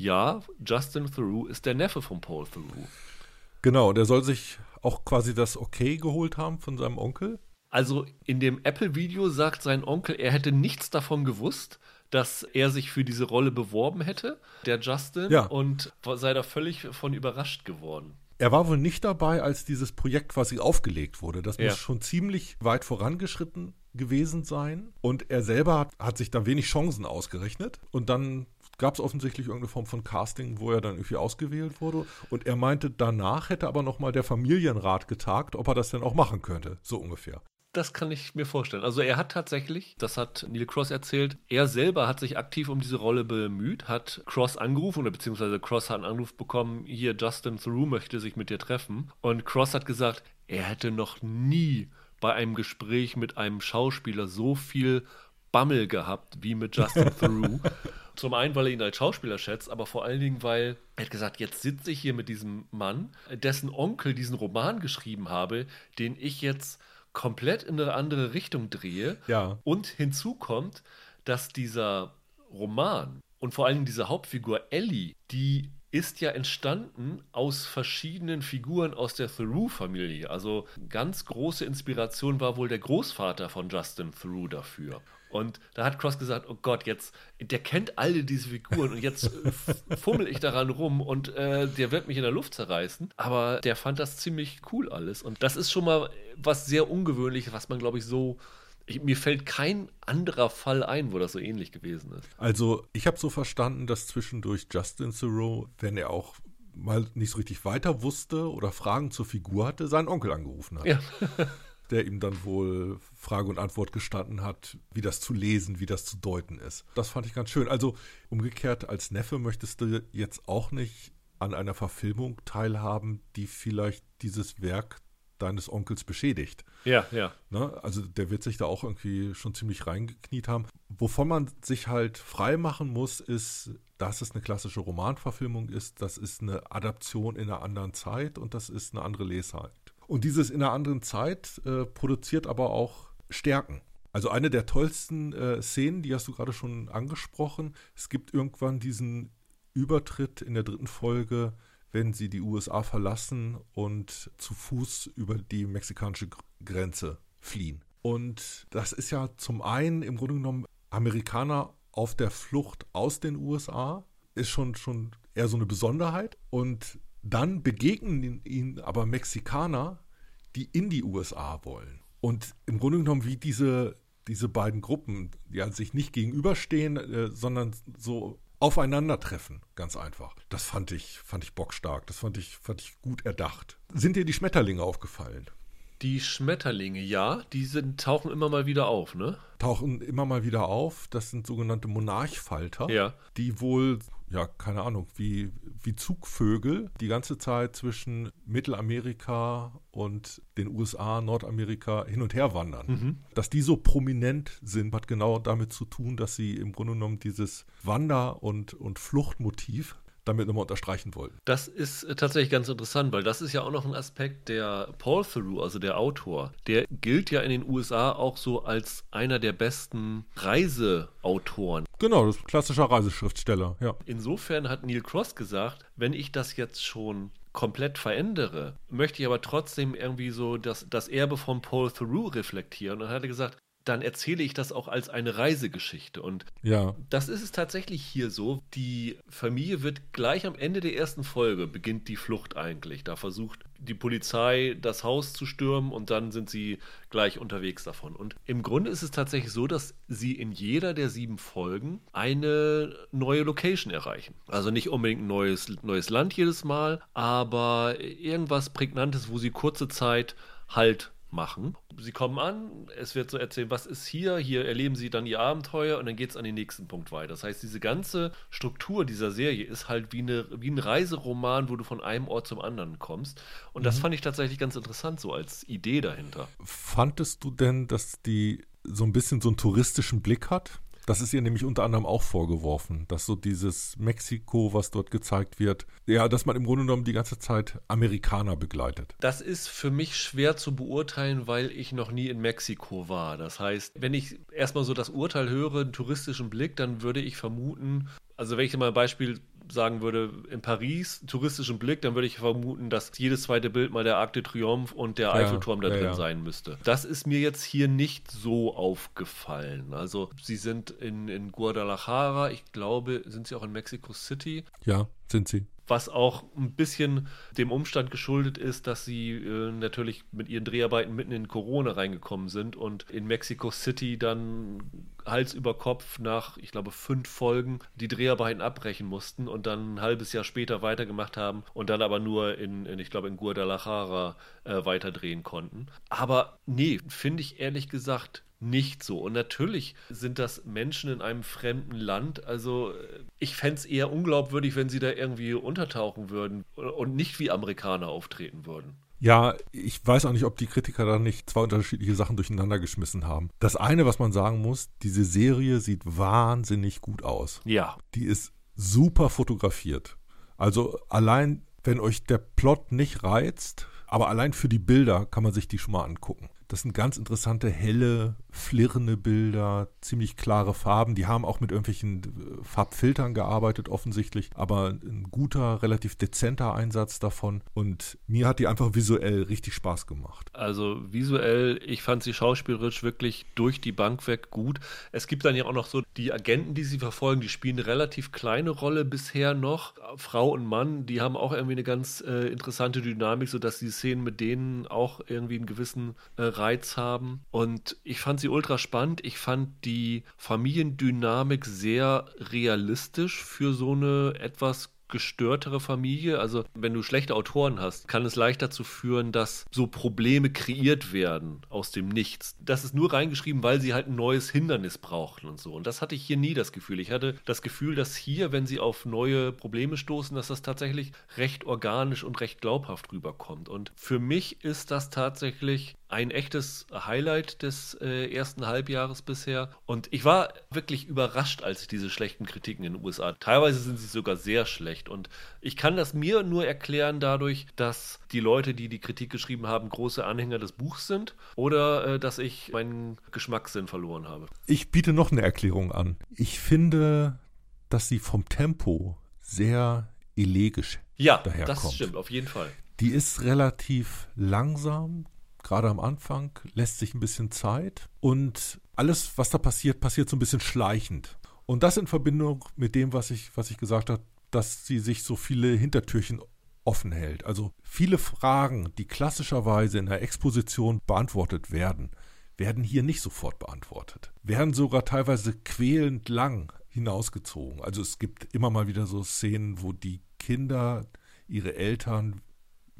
Speaker 1: ja, Justin Theroux ist der Neffe von Paul Theroux.
Speaker 2: Genau, der soll sich auch quasi das Okay geholt haben von seinem Onkel.
Speaker 1: Also in dem Apple-Video sagt sein Onkel, er hätte nichts davon gewusst, dass er sich für diese Rolle beworben hätte, der Justin,
Speaker 2: ja.
Speaker 1: und sei da völlig von überrascht geworden.
Speaker 2: Er war wohl nicht dabei, als dieses Projekt quasi aufgelegt wurde. Das ja. muss schon ziemlich weit vorangeschritten gewesen sein. Und er selber hat, hat sich da wenig Chancen ausgerechnet. Und dann gab es offensichtlich irgendeine Form von Casting, wo er dann irgendwie ausgewählt wurde. Und er meinte, danach hätte aber nochmal der Familienrat getagt, ob er das denn auch machen könnte, so ungefähr.
Speaker 1: Das kann ich mir vorstellen. Also er hat tatsächlich, das hat Neil Cross erzählt, er selber hat sich aktiv um diese Rolle bemüht, hat Cross angerufen oder beziehungsweise Cross hat einen Anruf bekommen, hier Justin Theroux möchte sich mit dir treffen. Und Cross hat gesagt, er hätte noch nie bei einem Gespräch mit einem Schauspieler so viel Bammel gehabt wie mit Justin Theroux. Zum einen, weil er ihn als Schauspieler schätzt, aber vor allen Dingen, weil er hat gesagt, jetzt sitze ich hier mit diesem Mann, dessen Onkel diesen Roman geschrieben habe, den ich jetzt komplett in eine andere Richtung drehe.
Speaker 2: Ja.
Speaker 1: Und hinzu kommt, dass dieser Roman und vor Dingen diese Hauptfigur Ellie, die ist ja entstanden aus verschiedenen Figuren aus der Theroux-Familie. Also ganz große Inspiration war wohl der Großvater von Justin Theroux dafür. Und da hat Cross gesagt, oh Gott, jetzt, der kennt alle diese Figuren und jetzt äh, fummel ich daran rum und äh, der wird mich in der Luft zerreißen. Aber der fand das ziemlich cool alles. Und das ist schon mal was sehr Ungewöhnliches, was man, glaube ich, so ich, mir fällt kein anderer Fall ein, wo das so ähnlich gewesen ist.
Speaker 2: Also, ich habe so verstanden, dass zwischendurch Justin Thoreau, wenn er auch mal nicht so richtig weiter wusste oder Fragen zur Figur hatte, seinen Onkel angerufen hat.
Speaker 1: Ja.
Speaker 2: der ihm dann wohl Frage und Antwort gestanden hat, wie das zu lesen, wie das zu deuten ist. Das fand ich ganz schön. Also umgekehrt, als Neffe möchtest du jetzt auch nicht an einer Verfilmung teilhaben, die vielleicht dieses Werk deines Onkels beschädigt.
Speaker 1: Ja, ja.
Speaker 2: Ne? Also der wird sich da auch irgendwie schon ziemlich reingekniet haben. Wovon man sich halt frei machen muss, ist, dass es eine klassische Romanverfilmung ist, das ist eine Adaption in einer anderen Zeit und das ist eine andere Lesart. Und dieses in einer anderen Zeit äh, produziert aber auch Stärken. Also eine der tollsten äh, Szenen, die hast du gerade schon angesprochen. Es gibt irgendwann diesen Übertritt in der dritten Folge, wenn sie die USA verlassen und zu Fuß über die mexikanische Grenze fliehen. Und das ist ja zum einen im Grunde genommen Amerikaner auf der Flucht aus den USA, ist schon, schon eher so eine Besonderheit. Und dann begegnen ihnen aber Mexikaner, die in die USA wollen. Und im Grunde genommen wie diese, diese beiden Gruppen, die halt sich nicht gegenüberstehen, äh, sondern so aufeinandertreffen, ganz einfach. Das fand ich, fand ich bockstark. Das fand ich, fand ich gut erdacht. Sind dir die Schmetterlinge aufgefallen?
Speaker 1: Die Schmetterlinge, ja, die sind, tauchen immer mal wieder auf, ne?
Speaker 2: Tauchen immer mal wieder auf. Das sind sogenannte Monarchfalter,
Speaker 1: Ja.
Speaker 2: die wohl, ja, keine Ahnung, wie, wie Zugvögel die ganze Zeit zwischen Mittelamerika und den USA, Nordamerika hin und her wandern. Dass die so prominent sind, hat genau damit zu tun, dass sie im Grunde genommen dieses Wander- und, und Fluchtmotiv damit nochmal unterstreichen wollten.
Speaker 1: Das ist äh, tatsächlich ganz interessant, weil das ist ja auch noch ein Aspekt der Paul Theroux, also der Autor. Der gilt ja in den USA auch so als einer der besten Reiseautoren.
Speaker 2: Genau, das ist ein klassischer Reiseschriftsteller, ja.
Speaker 1: Insofern hat Neil Cross gesagt, wenn ich das jetzt schon komplett verändere, möchte ich aber trotzdem irgendwie so das, das Erbe von Paul Theroux reflektieren. Und dann hat er gesagt, dann erzähle ich das auch als eine Reisegeschichte. Und
Speaker 2: Ja,
Speaker 1: das ist es tatsächlich hier so. Die Familie wird gleich am Ende der ersten Folge beginnt die Flucht eigentlich. Da versucht die Polizei das Haus zu stürmen und dann sind sie gleich unterwegs davon. Und im Grunde ist es tatsächlich so, dass sie in jeder der sieben Folgen eine neue Location erreichen. Also nicht unbedingt ein neues, neues Land jedes Mal, aber irgendwas Prägnantes, wo sie kurze Zeit Halt machen. Sie kommen an, es wird so erzählt, was ist hier, hier erleben sie dann ihr Abenteuer und dann geht es an den nächsten Punkt weiter. Das heißt, diese ganze Struktur dieser Serie ist halt wie, eine, wie ein Reiseroman, wo du von einem Ort zum anderen kommst. Und das fand ich tatsächlich ganz interessant, so als Idee dahinter.
Speaker 2: Fandest du denn, dass die so ein bisschen so einen touristischen Blick hat? Das ist ihr nämlich unter anderem auch vorgeworfen, dass so dieses Mexiko, was dort gezeigt wird, ja, dass man im Grunde genommen die ganze Zeit Amerikaner begleitet.
Speaker 1: Das ist für mich schwer zu beurteilen, weil ich noch nie in Mexiko war. Das heißt, wenn ich erstmal so das Urteil höre, einen touristischen Blick, dann würde ich vermuten, also wenn ich mal ein Beispiel sagen würde, in Paris, touristischen Blick, dann würde ich vermuten, dass jedes zweite Bild mal der Arc de Triomphe und der
Speaker 2: Ja,
Speaker 1: Eiffelturm da
Speaker 2: ja,
Speaker 1: drin
Speaker 2: ja.
Speaker 1: sein müsste. Das ist mir jetzt hier nicht so aufgefallen. Also sie sind in, in Guadalajara, ich glaube, sind sie auch in Mexico City
Speaker 2: Ja, sind sie.
Speaker 1: Was auch ein bisschen dem Umstand geschuldet ist, dass sie äh, natürlich mit ihren Dreharbeiten mitten in Corona reingekommen sind und in Mexico City dann Hals über Kopf nach, ich glaube, fünf Folgen die Dreharbeiten abbrechen mussten und dann ein halbes Jahr später weitergemacht haben und dann aber nur in, in ich glaube, in Guadalajara äh, weiterdrehen konnten. Aber nee, finde ich ehrlich gesagt nicht so. Und natürlich sind das Menschen in einem fremden Land. Also äh, ich fände es eher unglaubwürdig, wenn sie da irgendwie untertauchen würden und nicht wie Amerikaner auftreten würden.
Speaker 2: Ja, ich weiß auch nicht, ob die Kritiker da nicht zwei unterschiedliche Sachen durcheinander geschmissen haben. Das eine, was man sagen muss, diese Serie sieht wahnsinnig gut aus.
Speaker 1: Ja.
Speaker 2: Die ist super fotografiert. Also allein, wenn euch der Plot nicht reizt, aber allein für die Bilder kann man sich die schon mal angucken. Das sind ganz interessante, helle, flirrende Bilder, ziemlich klare Farben. Die haben auch mit irgendwelchen äh, Farbfiltern gearbeitet, offensichtlich, aber ein guter, relativ dezenter Einsatz davon. Und mir hat die einfach visuell richtig Spaß gemacht.
Speaker 1: Also visuell, ich fand sie schauspielerisch wirklich durch die Bank weg gut. Es gibt dann ja auch noch so die Agenten, die sie verfolgen, die spielen eine relativ kleine Rolle bisher noch. Frau und Mann, die haben auch irgendwie eine ganz äh, interessante Dynamik, sodass die Szenen mit denen auch irgendwie einen gewissen äh, Reiz haben. Und ich fand sie ultra spannend. Ich fand die Familiendynamik sehr realistisch für so eine etwas gestörtere Familie. Also wenn du schlechte Autoren hast, kann es leicht dazu führen, dass so Probleme kreiert werden aus dem Nichts. Das ist nur reingeschrieben, weil sie halt ein neues Hindernis brauchten und so. Und das hatte ich hier nie das Gefühl. Ich hatte das Gefühl, dass hier, wenn sie auf neue Probleme stoßen, dass das tatsächlich recht organisch und recht glaubhaft rüberkommt. Und für mich ist das tatsächlich ein echtes Highlight des äh, ersten Halbjahres bisher. Und ich war wirklich überrascht, als ich diese schlechten Kritiken in den USA. Teilweise sind sie sogar sehr schlecht. Und ich kann das mir nur erklären dadurch, dass die Leute, die die Kritik geschrieben haben, große Anhänger des Buchs sind oder äh, dass ich meinen Geschmackssinn verloren habe.
Speaker 2: Ich biete noch eine Erklärung an. Ich finde, dass sie vom Tempo sehr elegisch
Speaker 1: Ja,
Speaker 2: daherkommt.
Speaker 1: das stimmt, auf jeden Fall.
Speaker 2: Die ist relativ langsam, gerade am Anfang, lässt sich ein bisschen Zeit und alles, was da passiert, passiert so ein bisschen schleichend. Und das in Verbindung mit dem, was ich, was ich gesagt habe, dass sie sich so viele Hintertürchen offen hält. Also viele Fragen, die klassischerweise in der Exposition beantwortet werden, werden hier nicht sofort beantwortet. Werden sogar teilweise quälend lang hinausgezogen. Also es gibt immer mal wieder so Szenen, wo die Kinder ihre Eltern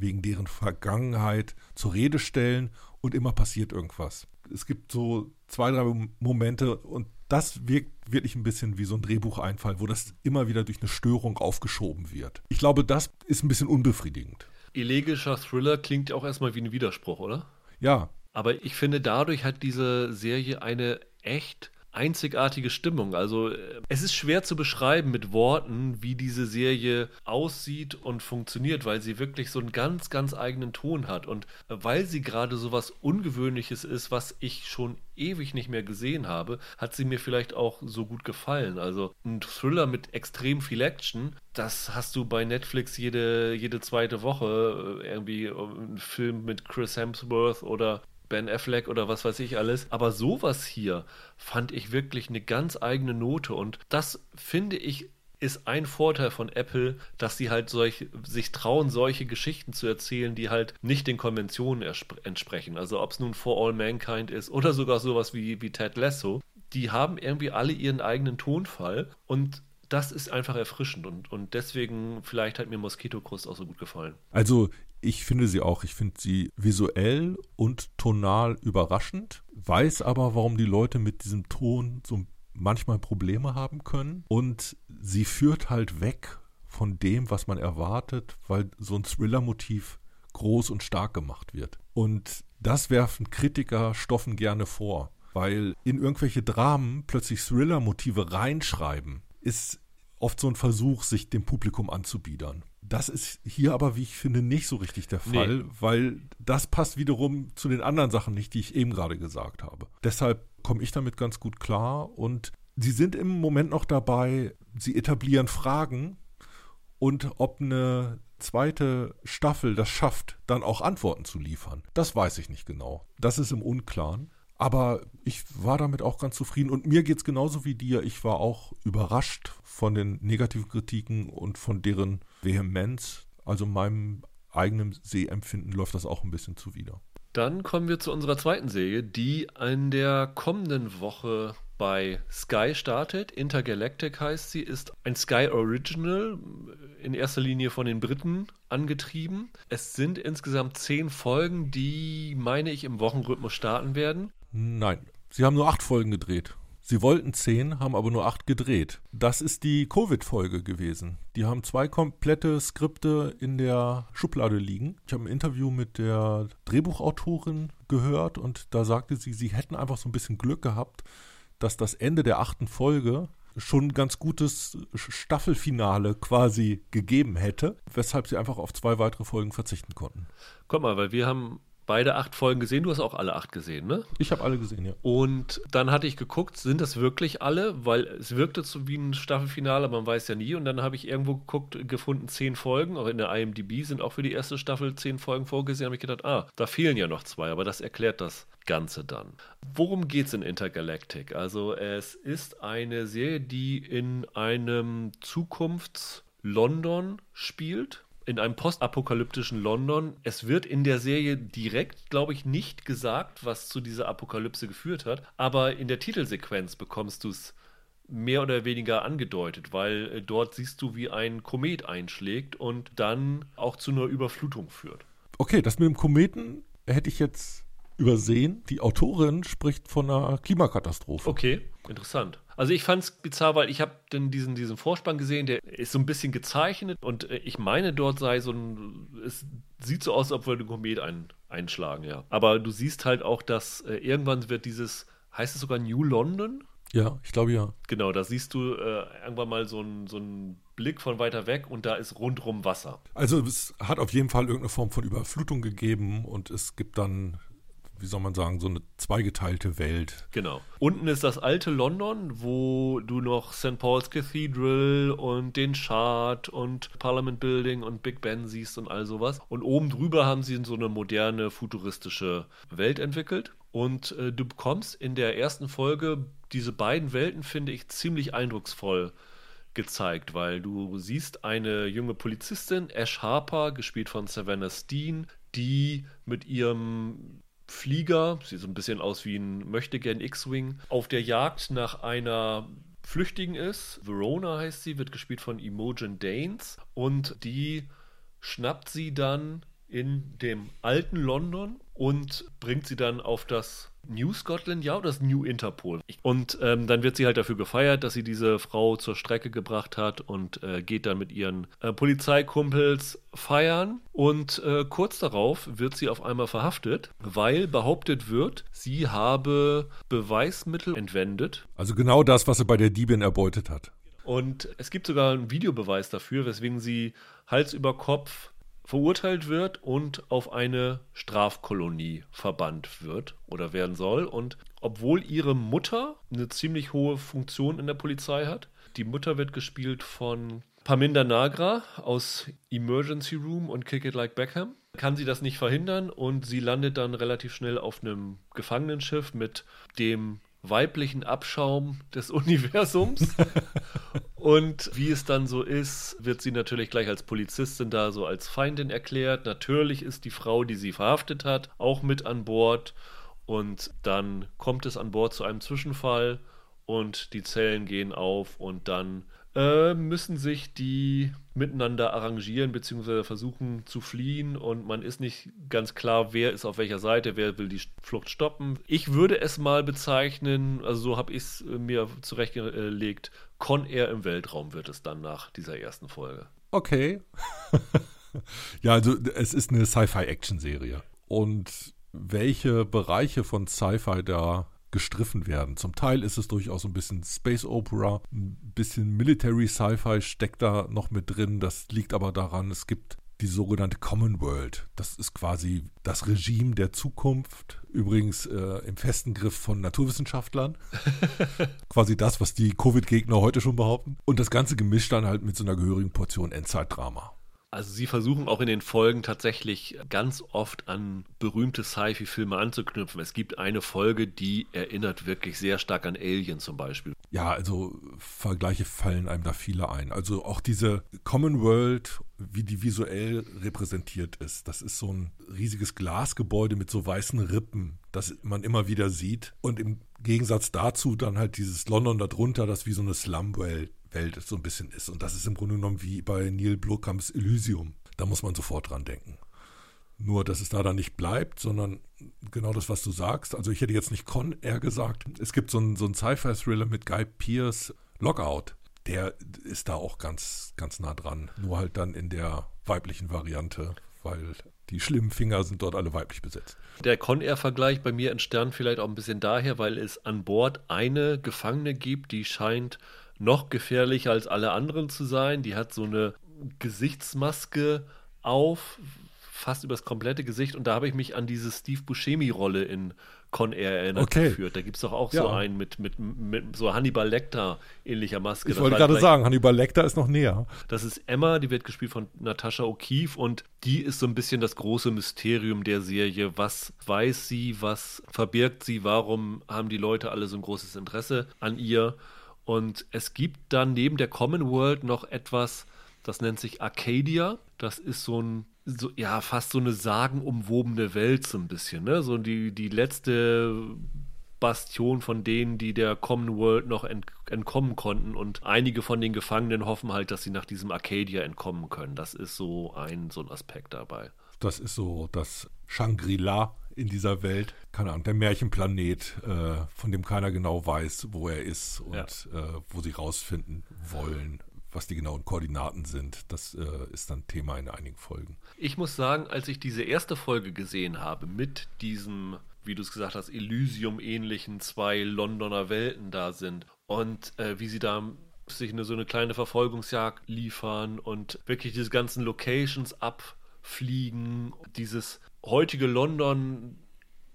Speaker 2: wegen deren Vergangenheit zur Rede stellen und immer passiert irgendwas. Es gibt so zwei, drei Momente und das wirkt wirklich ein bisschen wie so ein Drehbucheinfall, wo das immer wieder durch eine Störung aufgeschoben wird. Ich glaube, das ist ein bisschen unbefriedigend.
Speaker 1: Elegischer Thriller klingt ja auch erstmal wie ein Widerspruch, oder?
Speaker 2: Ja.
Speaker 1: Aber ich finde, dadurch hat diese Serie eine echt einzigartige Stimmung. Also äh, es ist schwer zu beschreiben mit Worten, wie diese Serie aussieht und funktioniert, weil sie wirklich so einen ganz, ganz eigenen Ton hat. Und äh, weil sie gerade so was Ungewöhnliches ist, was ich schon ewig nicht mehr gesehen habe, hat sie mir vielleicht auch so gut gefallen. Also ein Thriller mit extrem viel Action, das hast du bei Netflix jede, jede zweite Woche. Äh, irgendwie ein Film mit Chris Hemsworth oder Ben Affleck oder was weiß ich alles. Aber sowas hier fand ich wirklich eine ganz eigene Note und das finde ich ist ein Vorteil von Apple, dass sie halt solch, sich trauen, solche Geschichten zu erzählen, die halt nicht den Konventionen entsprechen. Also ob es nun For All Mankind ist oder sogar sowas wie, wie Ted Lasso. Die haben irgendwie alle ihren eigenen Tonfall und das ist einfach erfrischend und, und deswegen vielleicht hat mir Mosquito Crust auch so gut gefallen.
Speaker 2: Also ich finde sie auch. Ich finde sie visuell und tonal überraschend, weiß aber, warum die Leute mit diesem Ton so manchmal Probleme haben können. Und sie führt halt weg von dem, was man erwartet, weil so ein Thriller-Motiv groß und stark gemacht wird. Und das werfen Kritiker Stoffen gerne vor, weil in irgendwelche Dramen plötzlich Thriller-Motive reinschreiben, ist oft so ein Versuch, sich dem Publikum anzubiedern. Das ist hier aber, wie ich finde, nicht so richtig der Fall, nee. weil das passt wiederum zu den anderen Sachen nicht, die ich eben gerade gesagt habe. Deshalb komme ich damit ganz gut klar und sie sind im Moment noch dabei, sie etablieren Fragen und ob eine zweite Staffel das schafft, dann auch Antworten zu liefern, das weiß ich nicht genau. Das ist im Unklaren. Aber ich war damit auch ganz zufrieden und mir geht es genauso wie dir. Ich war auch überrascht von den negativen Kritiken und von deren Vehemenz. Also meinem eigenen Sehempfinden läuft das auch ein bisschen zuwider.
Speaker 1: Dann kommen wir zu unserer zweiten Serie, die in der kommenden Woche bei Sky startet. Intergalactic heißt sie, ist ein Sky Original, in erster Linie von den Briten angetrieben. Es sind insgesamt zehn Folgen, die, meine ich, im Wochenrhythmus starten werden.
Speaker 2: Nein, sie haben nur acht Folgen gedreht. Sie wollten zehn, haben aber nur acht gedreht. Das ist die Covid-Folge gewesen. Die haben zwei komplette Skripte in der Schublade liegen. Ich habe ein Interview mit der Drehbuchautorin gehört und da sagte sie, sie hätten einfach so ein bisschen Glück gehabt, dass das Ende der achten Folge schon ein ganz gutes Staffelfinale quasi gegeben hätte, weshalb sie einfach auf zwei weitere Folgen verzichten konnten.
Speaker 1: Guck mal, weil wir haben beide acht Folgen gesehen. Du hast auch alle acht gesehen, ne?
Speaker 2: Ich habe alle gesehen, ja.
Speaker 1: Und dann hatte ich geguckt, sind das wirklich alle? Weil es wirkte so wie ein Staffelfinale, man weiß ja nie. Und dann habe ich irgendwo geguckt, gefunden, zehn Folgen. Auch in der IMDb sind auch für die erste Staffel zehn Folgen vorgesehen. habe ich gedacht, ah, da fehlen ja noch zwei, aber das erklärt das Ganze dann. Worum geht es in Intergalactic? Also es ist eine Serie, die in einem Zukunfts-London spielt in einem postapokalyptischen London. Es wird in der Serie direkt, glaube ich, nicht gesagt, was zu dieser Apokalypse geführt hat, aber in der Titelsequenz bekommst du es mehr oder weniger angedeutet, weil äh, dort siehst du, wie ein Komet einschlägt und dann auch zu einer Überflutung führt.
Speaker 2: Okay, das mit dem Kometen hätte ich jetzt übersehen. Die Autorin spricht von einer Klimakatastrophe.
Speaker 1: Okay, interessant. Also ich fand es bizarr, weil ich habe diesen, diesen Vorspann gesehen, der ist so ein bisschen gezeichnet und äh, ich meine, dort sei so ein, es sieht so aus, als ob wir den Komet ein, einschlagen, ja. Aber du siehst halt auch, dass äh, irgendwann wird dieses, heißt es sogar New London?
Speaker 2: Ja, ich glaube ja.
Speaker 1: Genau, da siehst du äh, irgendwann mal so einen so Blick von weiter weg und da ist rundrum Wasser.
Speaker 2: Also es hat auf jeden Fall irgendeine Form von Überflutung gegeben und es gibt dann wie soll man sagen, so eine zweigeteilte Welt.
Speaker 1: Genau. Unten ist das alte London, wo du noch St. Paul's Cathedral und den Shard und Parliament Building und Big Ben siehst und all sowas. Und oben drüber haben sie so eine moderne, futuristische Welt entwickelt. Und äh, du bekommst in der ersten Folge diese beiden Welten, finde ich, ziemlich eindrucksvoll gezeigt, weil du siehst eine junge Polizistin, Ash Harper, gespielt von Savannah Steen, die mit ihrem Flieger, sieht so ein bisschen aus wie ein Möchtegern X-Wing, auf der Jagd nach einer Flüchtigen ist. Verona heißt sie, wird gespielt von Imogen Danes und die schnappt sie dann in dem alten London und bringt sie dann auf das New Scotland Yard oder das New Interpol. Und ähm, dann wird sie halt dafür gefeiert, dass sie diese Frau zur Strecke gebracht hat und äh, geht dann mit ihren äh, Polizeikumpels feiern. Und äh, kurz darauf wird sie auf einmal verhaftet, weil behauptet wird, sie habe Beweismittel entwendet.
Speaker 2: Also genau das, was sie bei der Diebin erbeutet hat.
Speaker 1: Und es gibt sogar einen Videobeweis dafür, weswegen sie Hals über Kopf verurteilt wird und auf eine Strafkolonie verbannt wird oder werden soll. Und obwohl ihre Mutter eine ziemlich hohe Funktion in der Polizei hat, die Mutter wird gespielt von Paminda Nagra aus Emergency Room und Kick It Like Beckham. Kann sie das nicht verhindern und sie landet dann relativ schnell auf einem Gefangenenschiff mit dem weiblichen Abschaum des Universums. Und wie es dann so ist, wird sie natürlich gleich als Polizistin da so als Feindin erklärt. Natürlich ist die Frau, die sie verhaftet hat, auch mit an Bord. Und dann kommt es an Bord zu einem Zwischenfall und die Zellen gehen auf und dann äh, müssen sich die miteinander arrangieren bzw. versuchen zu fliehen und man ist nicht ganz klar, wer ist auf welcher Seite, wer will die Flucht stoppen. Ich würde es mal bezeichnen, also so habe ich es mir zurechtgelegt, Con Air im Weltraum wird es dann nach dieser ersten Folge.
Speaker 2: Okay. ja, also es ist eine Sci-Fi-Action-Serie. Und welche Bereiche von Sci-Fi da gestriffen werden. Zum Teil ist es durchaus ein bisschen Space Opera, ein bisschen Military Sci-Fi steckt da noch mit drin. Das liegt aber daran, es gibt die sogenannte Commonwealth. Das ist quasi das Regime der Zukunft. Übrigens äh, im festen Griff von Naturwissenschaftlern. quasi das, was die Covid-Gegner heute schon behaupten. Und das Ganze gemischt dann halt mit so einer gehörigen Portion Endzeitdrama.
Speaker 1: Also sie versuchen auch in den Folgen tatsächlich ganz oft an berühmte Sci-Fi-Filme anzuknüpfen. Es gibt eine Folge, die erinnert wirklich sehr stark an Alien zum Beispiel.
Speaker 2: Ja, also Vergleiche fallen einem da viele ein. Also auch diese Commonwealth, wie die visuell repräsentiert ist. Das ist so ein riesiges Glasgebäude mit so weißen Rippen, das man immer wieder sieht. Und im Gegensatz dazu dann halt dieses London darunter, das wie so eine Slumwelt Welt so ein bisschen ist. Und das ist im Grunde genommen wie bei Neil Blomkamps Elysium. Da muss man sofort dran denken. Nur, dass es da dann nicht bleibt, sondern genau das, was du sagst. Also ich hätte jetzt nicht Con Air gesagt. Es gibt so einen, so einen Sci-Fi-Thriller mit Guy Pierce, Lockout. Der ist da auch ganz, ganz nah dran. Nur halt dann in der weiblichen Variante, weil die schlimmen Finger sind dort alle weiblich besetzt.
Speaker 1: Der Con Air-Vergleich bei mir entstand vielleicht auch ein bisschen daher, weil es an Bord eine Gefangene gibt, die scheint noch gefährlicher als alle anderen zu sein. Die hat so eine Gesichtsmaske auf, fast übers komplette Gesicht. Und da habe ich mich an diese Steve Buscemi-Rolle in Con Air erinnert
Speaker 2: okay.
Speaker 1: geführt. Da gibt es doch auch ja. so einen mit, mit, mit so Hannibal Lecter ähnlicher Maske.
Speaker 2: Ich wollte gerade sagen, Hannibal Lecter ist noch näher.
Speaker 1: Das ist Emma, die wird gespielt von Natascha O'Keefe und die ist so ein bisschen das große Mysterium der Serie. Was weiß sie, was verbirgt sie, warum haben die Leute alle so ein großes Interesse an ihr? Und es gibt dann neben der Common World noch etwas, das nennt sich Arcadia. Das ist so ein, so, ja, fast so eine sagenumwobene Welt, so ein bisschen, ne? So die, die letzte Bastion von denen, die der Common World noch ent entkommen konnten. Und einige von den Gefangenen hoffen halt, dass sie nach diesem Arcadia entkommen können. Das ist so ein, so ein Aspekt dabei.
Speaker 2: Das ist so das Shangri-La in dieser Welt. Keine Ahnung, der Märchenplanet, äh, von dem keiner genau weiß, wo er ist und ja. äh, wo sie rausfinden wollen, was die genauen Koordinaten sind. Das äh, ist dann Thema in einigen Folgen.
Speaker 1: Ich muss sagen, als ich diese erste Folge gesehen habe mit diesem, wie du es gesagt hast, Elysium-ähnlichen zwei Londoner Welten da sind und äh, wie sie da sich eine, so eine kleine Verfolgungsjagd liefern und wirklich diese ganzen Locations abfliegen, dieses heutige London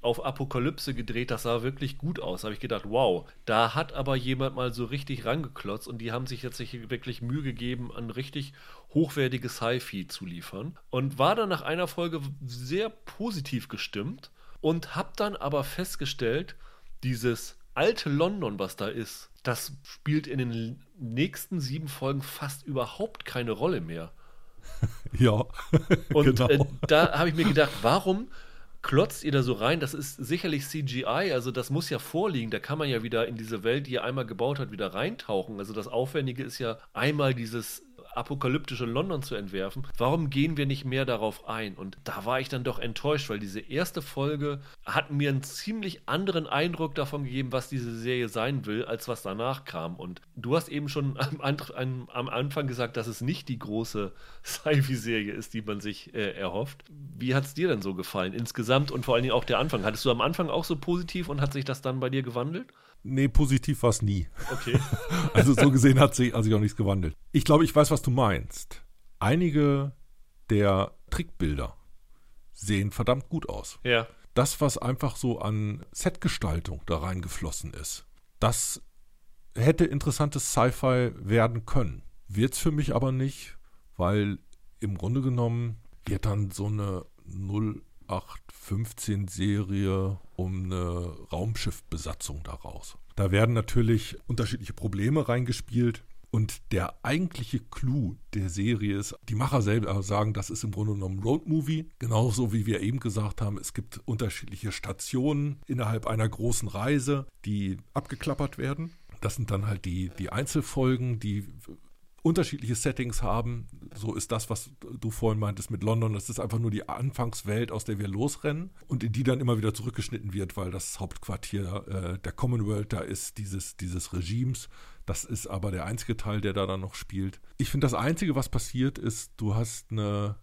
Speaker 1: auf Apokalypse gedreht, das sah wirklich gut aus. Da habe ich gedacht, wow, da hat aber jemand mal so richtig rangeklotzt und die haben sich jetzt wirklich Mühe gegeben, ein richtig hochwertiges Sci-Fi zu liefern. Und war dann nach einer Folge sehr positiv gestimmt und habe dann aber festgestellt, dieses alte London, was da ist, das spielt in den nächsten sieben Folgen fast überhaupt keine Rolle mehr.
Speaker 2: ja.
Speaker 1: Und genau. äh, da habe ich mir gedacht, warum klotzt ihr da so rein? Das ist sicherlich CGI, also das muss ja vorliegen. Da kann man ja wieder in diese Welt, die ihr einmal gebaut hat, wieder reintauchen. Also das Aufwendige ist ja einmal dieses apokalyptische London zu entwerfen. Warum gehen wir nicht mehr darauf ein? Und da war ich dann doch enttäuscht, weil diese erste Folge hat mir einen ziemlich anderen Eindruck davon gegeben, was diese Serie sein will, als was danach kam. Und du hast eben schon am, am, Anfang gesagt, dass es nicht die große Sci-Fi-Serie ist, die man sich äh, erhofft. Wie hat es dir denn so gefallen insgesamt und vor allen Dingen auch der Anfang? Hattest du am Anfang auch so positiv und hat sich das dann bei dir gewandelt?
Speaker 2: Nee, positiv war es nie.
Speaker 1: Okay.
Speaker 2: also so gesehen hat sich, hat sich auch nichts gewandelt. Ich glaube, ich weiß, was du meinst. Einige der Trickbilder sehen verdammt gut aus.
Speaker 1: Ja.
Speaker 2: Das, was einfach so an Setgestaltung da reingeflossen ist, das hätte interessantes Sci-Fi werden können. Wird's für mich aber nicht, weil im Grunde genommen wird dann so eine 0815-Serie um eine Raumschiffbesatzung daraus. Da werden natürlich unterschiedliche Probleme reingespielt. Und der eigentliche Clou der Serie ist, die Macher selber sagen, das ist im Grunde genommen Roadmovie. Genauso wie wir eben gesagt haben, es gibt unterschiedliche Stationen innerhalb einer großen Reise, die abgeklappert werden. Das sind dann halt die, die Einzelfolgen, die unterschiedliche Settings haben. So ist das, was du vorhin meintest mit London. Das ist einfach nur die Anfangswelt, aus der wir losrennen und in die dann immer wieder zurückgeschnitten wird, weil das Hauptquartier äh, der Commonwealth da ist, dieses, dieses Regimes. Das ist aber der einzige Teil, der da dann noch spielt. Ich finde, das Einzige, was passiert, ist, du hast eine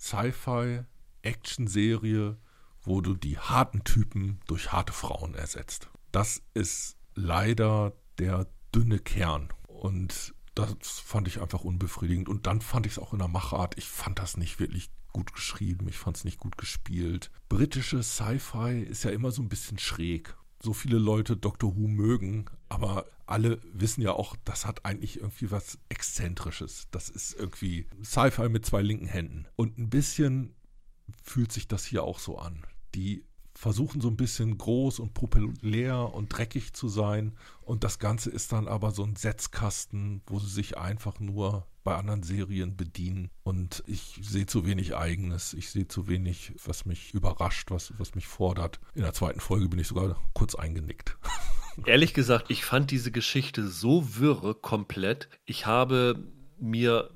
Speaker 2: Sci-Fi-Action-Serie, wo du die harten Typen durch harte Frauen ersetzt. Das ist leider der dünne Kern. Und das fand ich einfach unbefriedigend. Und dann fand ich es auch in der Machart, ich fand das nicht wirklich gut geschrieben, ich fand es nicht gut gespielt. Britische Sci-Fi ist ja immer so ein bisschen schräg. So viele Leute Doctor Who mögen, aber alle wissen ja auch, das hat eigentlich irgendwie was Exzentrisches. Das ist irgendwie Sci-Fi mit zwei linken Händen. Und ein bisschen fühlt sich das hier auch so an. Die versuchen so ein bisschen groß und populär und dreckig zu sein. Und das Ganze ist dann aber so ein Setzkasten, wo sie sich einfach nur bei anderen Serien bedienen. Und ich sehe zu wenig Eigenes. Ich sehe zu wenig, was mich überrascht, was, was mich fordert. In der zweiten Folge bin ich sogar kurz eingenickt.
Speaker 1: Ehrlich gesagt, ich fand diese Geschichte so wirre, komplett. Ich habe mir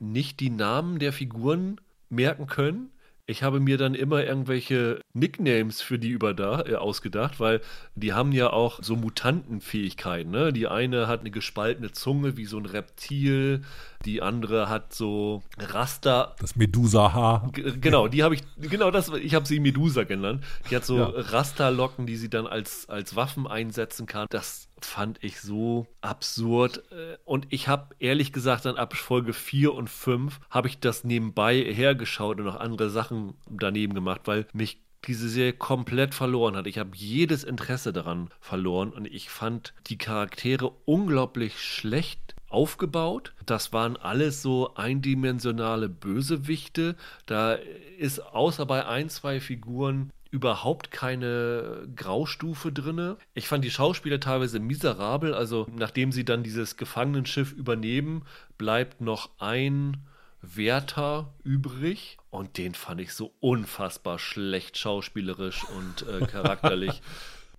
Speaker 1: nicht die Namen der Figuren merken können. Ich habe mir dann immer irgendwelche Nicknames für die über da äh, ausgedacht, weil die haben ja auch so Mutantenfähigkeiten. Ne? Die eine hat eine gespaltene Zunge wie so ein Reptil, die andere hat so Raster.
Speaker 2: Das Medusa-Haar.
Speaker 1: Genau, die habe ich, genau das, ich habe sie Medusa genannt. Die hat so ja. Rasterlocken, die sie dann als, als Waffen einsetzen kann. Das fand ich so absurd. Äh, und ich habe ehrlich gesagt dann ab Folge 4 und 5 habe ich das nebenbei hergeschaut und noch andere Sachen daneben gemacht, weil mich diese Serie komplett verloren hat. Ich habe jedes Interesse daran verloren und ich fand die Charaktere unglaublich schlecht aufgebaut. Das waren alles so eindimensionale Bösewichte. Da ist außer bei ein, zwei Figuren überhaupt keine Graustufe drin. Ich fand die Schauspieler teilweise miserabel. Also nachdem sie dann dieses Gefangenenschiff übernehmen, bleibt noch ein Wärter übrig. Und den fand ich so unfassbar schlecht schauspielerisch und äh, charakterlich.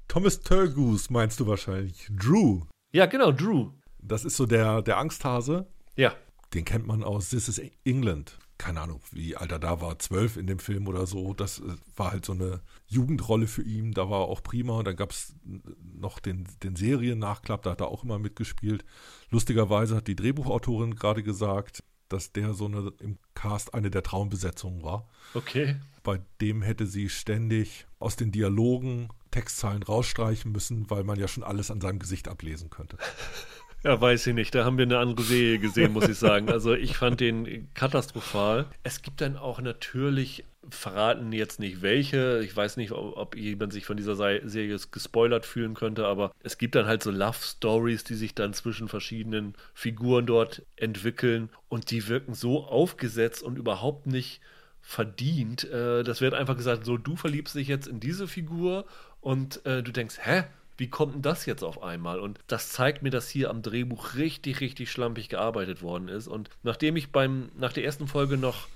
Speaker 2: Thomas Turgoose meinst du wahrscheinlich. Drew.
Speaker 1: Ja, genau, Drew.
Speaker 2: Das ist so der, der Angsthase.
Speaker 1: Ja.
Speaker 2: Den kennt man aus This is England keine Ahnung, wie alt er da war, zwölf in dem Film oder so. Das äh, war halt so eine Jugendrolle für ihn. Da war er auch prima. Dann gab es noch den, den Seriennachklapp, da hat er auch immer mitgespielt. Lustigerweise hat die Drehbuchautorin gerade gesagt, dass der so eine im Cast eine der Traumbesetzungen war.
Speaker 1: Okay.
Speaker 2: Bei dem hätte sie ständig aus den Dialogen Textzeilen rausstreichen müssen, weil man ja schon alles an seinem Gesicht ablesen könnte.
Speaker 1: Ja, weiß ich nicht. Da haben wir eine andere Serie gesehen, muss ich sagen. Also ich fand den katastrophal. Es gibt dann auch natürlich, verraten jetzt nicht welche, ich weiß nicht, ob jemand sich von dieser Serie gespoilert fühlen könnte, aber es gibt dann halt so Love Stories, die sich dann zwischen verschiedenen Figuren dort entwickeln und die wirken so aufgesetzt und überhaupt nicht verdient. Äh, das wird einfach gesagt, so du verliebst dich jetzt in diese Figur und äh, du denkst, hä? Wie kommt denn das jetzt auf einmal? Und das zeigt mir, dass hier am Drehbuch richtig, richtig schlampig gearbeitet worden ist. Und nachdem ich beim, nach der ersten Folge noch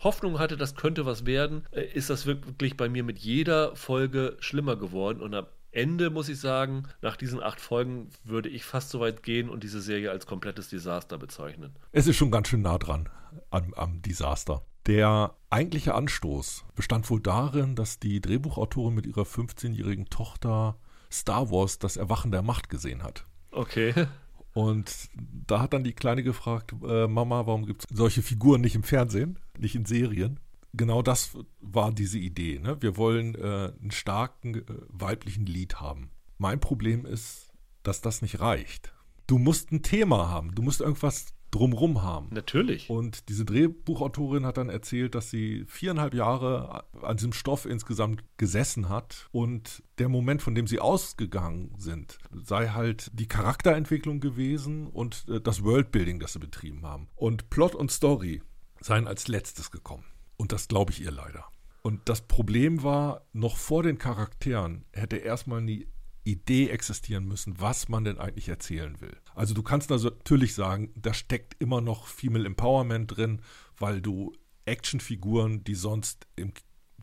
Speaker 1: Hoffnung hatte, das könnte was werden, äh, ist das wirklich bei mir mit jeder Folge schlimmer geworden. Und ab Ende muss ich sagen, nach diesen acht Folgen würde ich fast so weit gehen und diese Serie als komplettes Desaster bezeichnen.
Speaker 2: Es ist schon ganz schön nah dran am, am Desaster. Der eigentliche Anstoß bestand wohl darin, dass die Drehbuchautorin mit ihrer 15-jährigen Tochter Star Wars das Erwachen der Macht gesehen hat.
Speaker 1: Okay.
Speaker 2: Und da hat dann die Kleine gefragt, äh, Mama, warum gibt es solche Figuren nicht im Fernsehen, nicht in Serien? Genau das war diese Idee. Ne? Wir wollen äh, einen starken äh, weiblichen Lied haben. Mein Problem ist, dass das nicht reicht. Du musst ein Thema haben. Du musst irgendwas drumrum haben.
Speaker 1: Natürlich.
Speaker 2: Und diese Drehbuchautorin hat dann erzählt, dass sie viereinhalb Jahre an diesem Stoff insgesamt gesessen hat und der Moment, von dem sie ausgegangen sind, sei halt die Charakterentwicklung gewesen und äh, das Worldbuilding, das sie betrieben haben. Und Plot und Story seien als letztes gekommen. Und das glaube ich ihr leider. Und das Problem war, noch vor den Charakteren hätte erstmal nie Idee existieren müssen, was man denn eigentlich erzählen will. Also du kannst also natürlich sagen, da steckt immer noch Female Empowerment drin, weil du Actionfiguren, die sonst im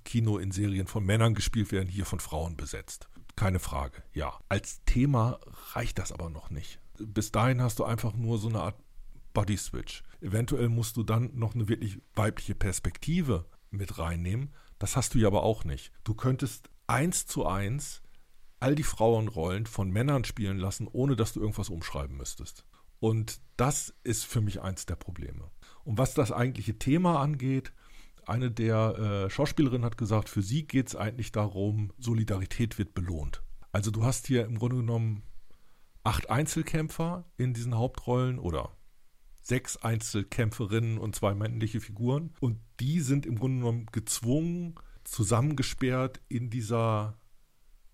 Speaker 2: Kino in Serien von Männern gespielt werden, hier von Frauen besetzt. Keine Frage, ja. Als Thema reicht das aber noch nicht. Bis dahin hast du einfach nur so eine Art Body Switch. Eventuell musst du dann noch eine wirklich weibliche Perspektive mit reinnehmen. Das hast du ja aber auch nicht. Du könntest eins zu eins all die Frauenrollen von Männern spielen lassen, ohne dass du irgendwas umschreiben müsstest. Und das ist für mich eins der Probleme. Und was das eigentliche Thema angeht, eine der äh, Schauspielerinnen hat gesagt, für sie geht es eigentlich darum, Solidarität wird belohnt. Also du hast hier im Grunde genommen acht Einzelkämpfer in diesen Hauptrollen oder sechs Einzelkämpferinnen und zwei männliche Figuren. Und die sind im Grunde genommen gezwungen, zusammengesperrt in dieser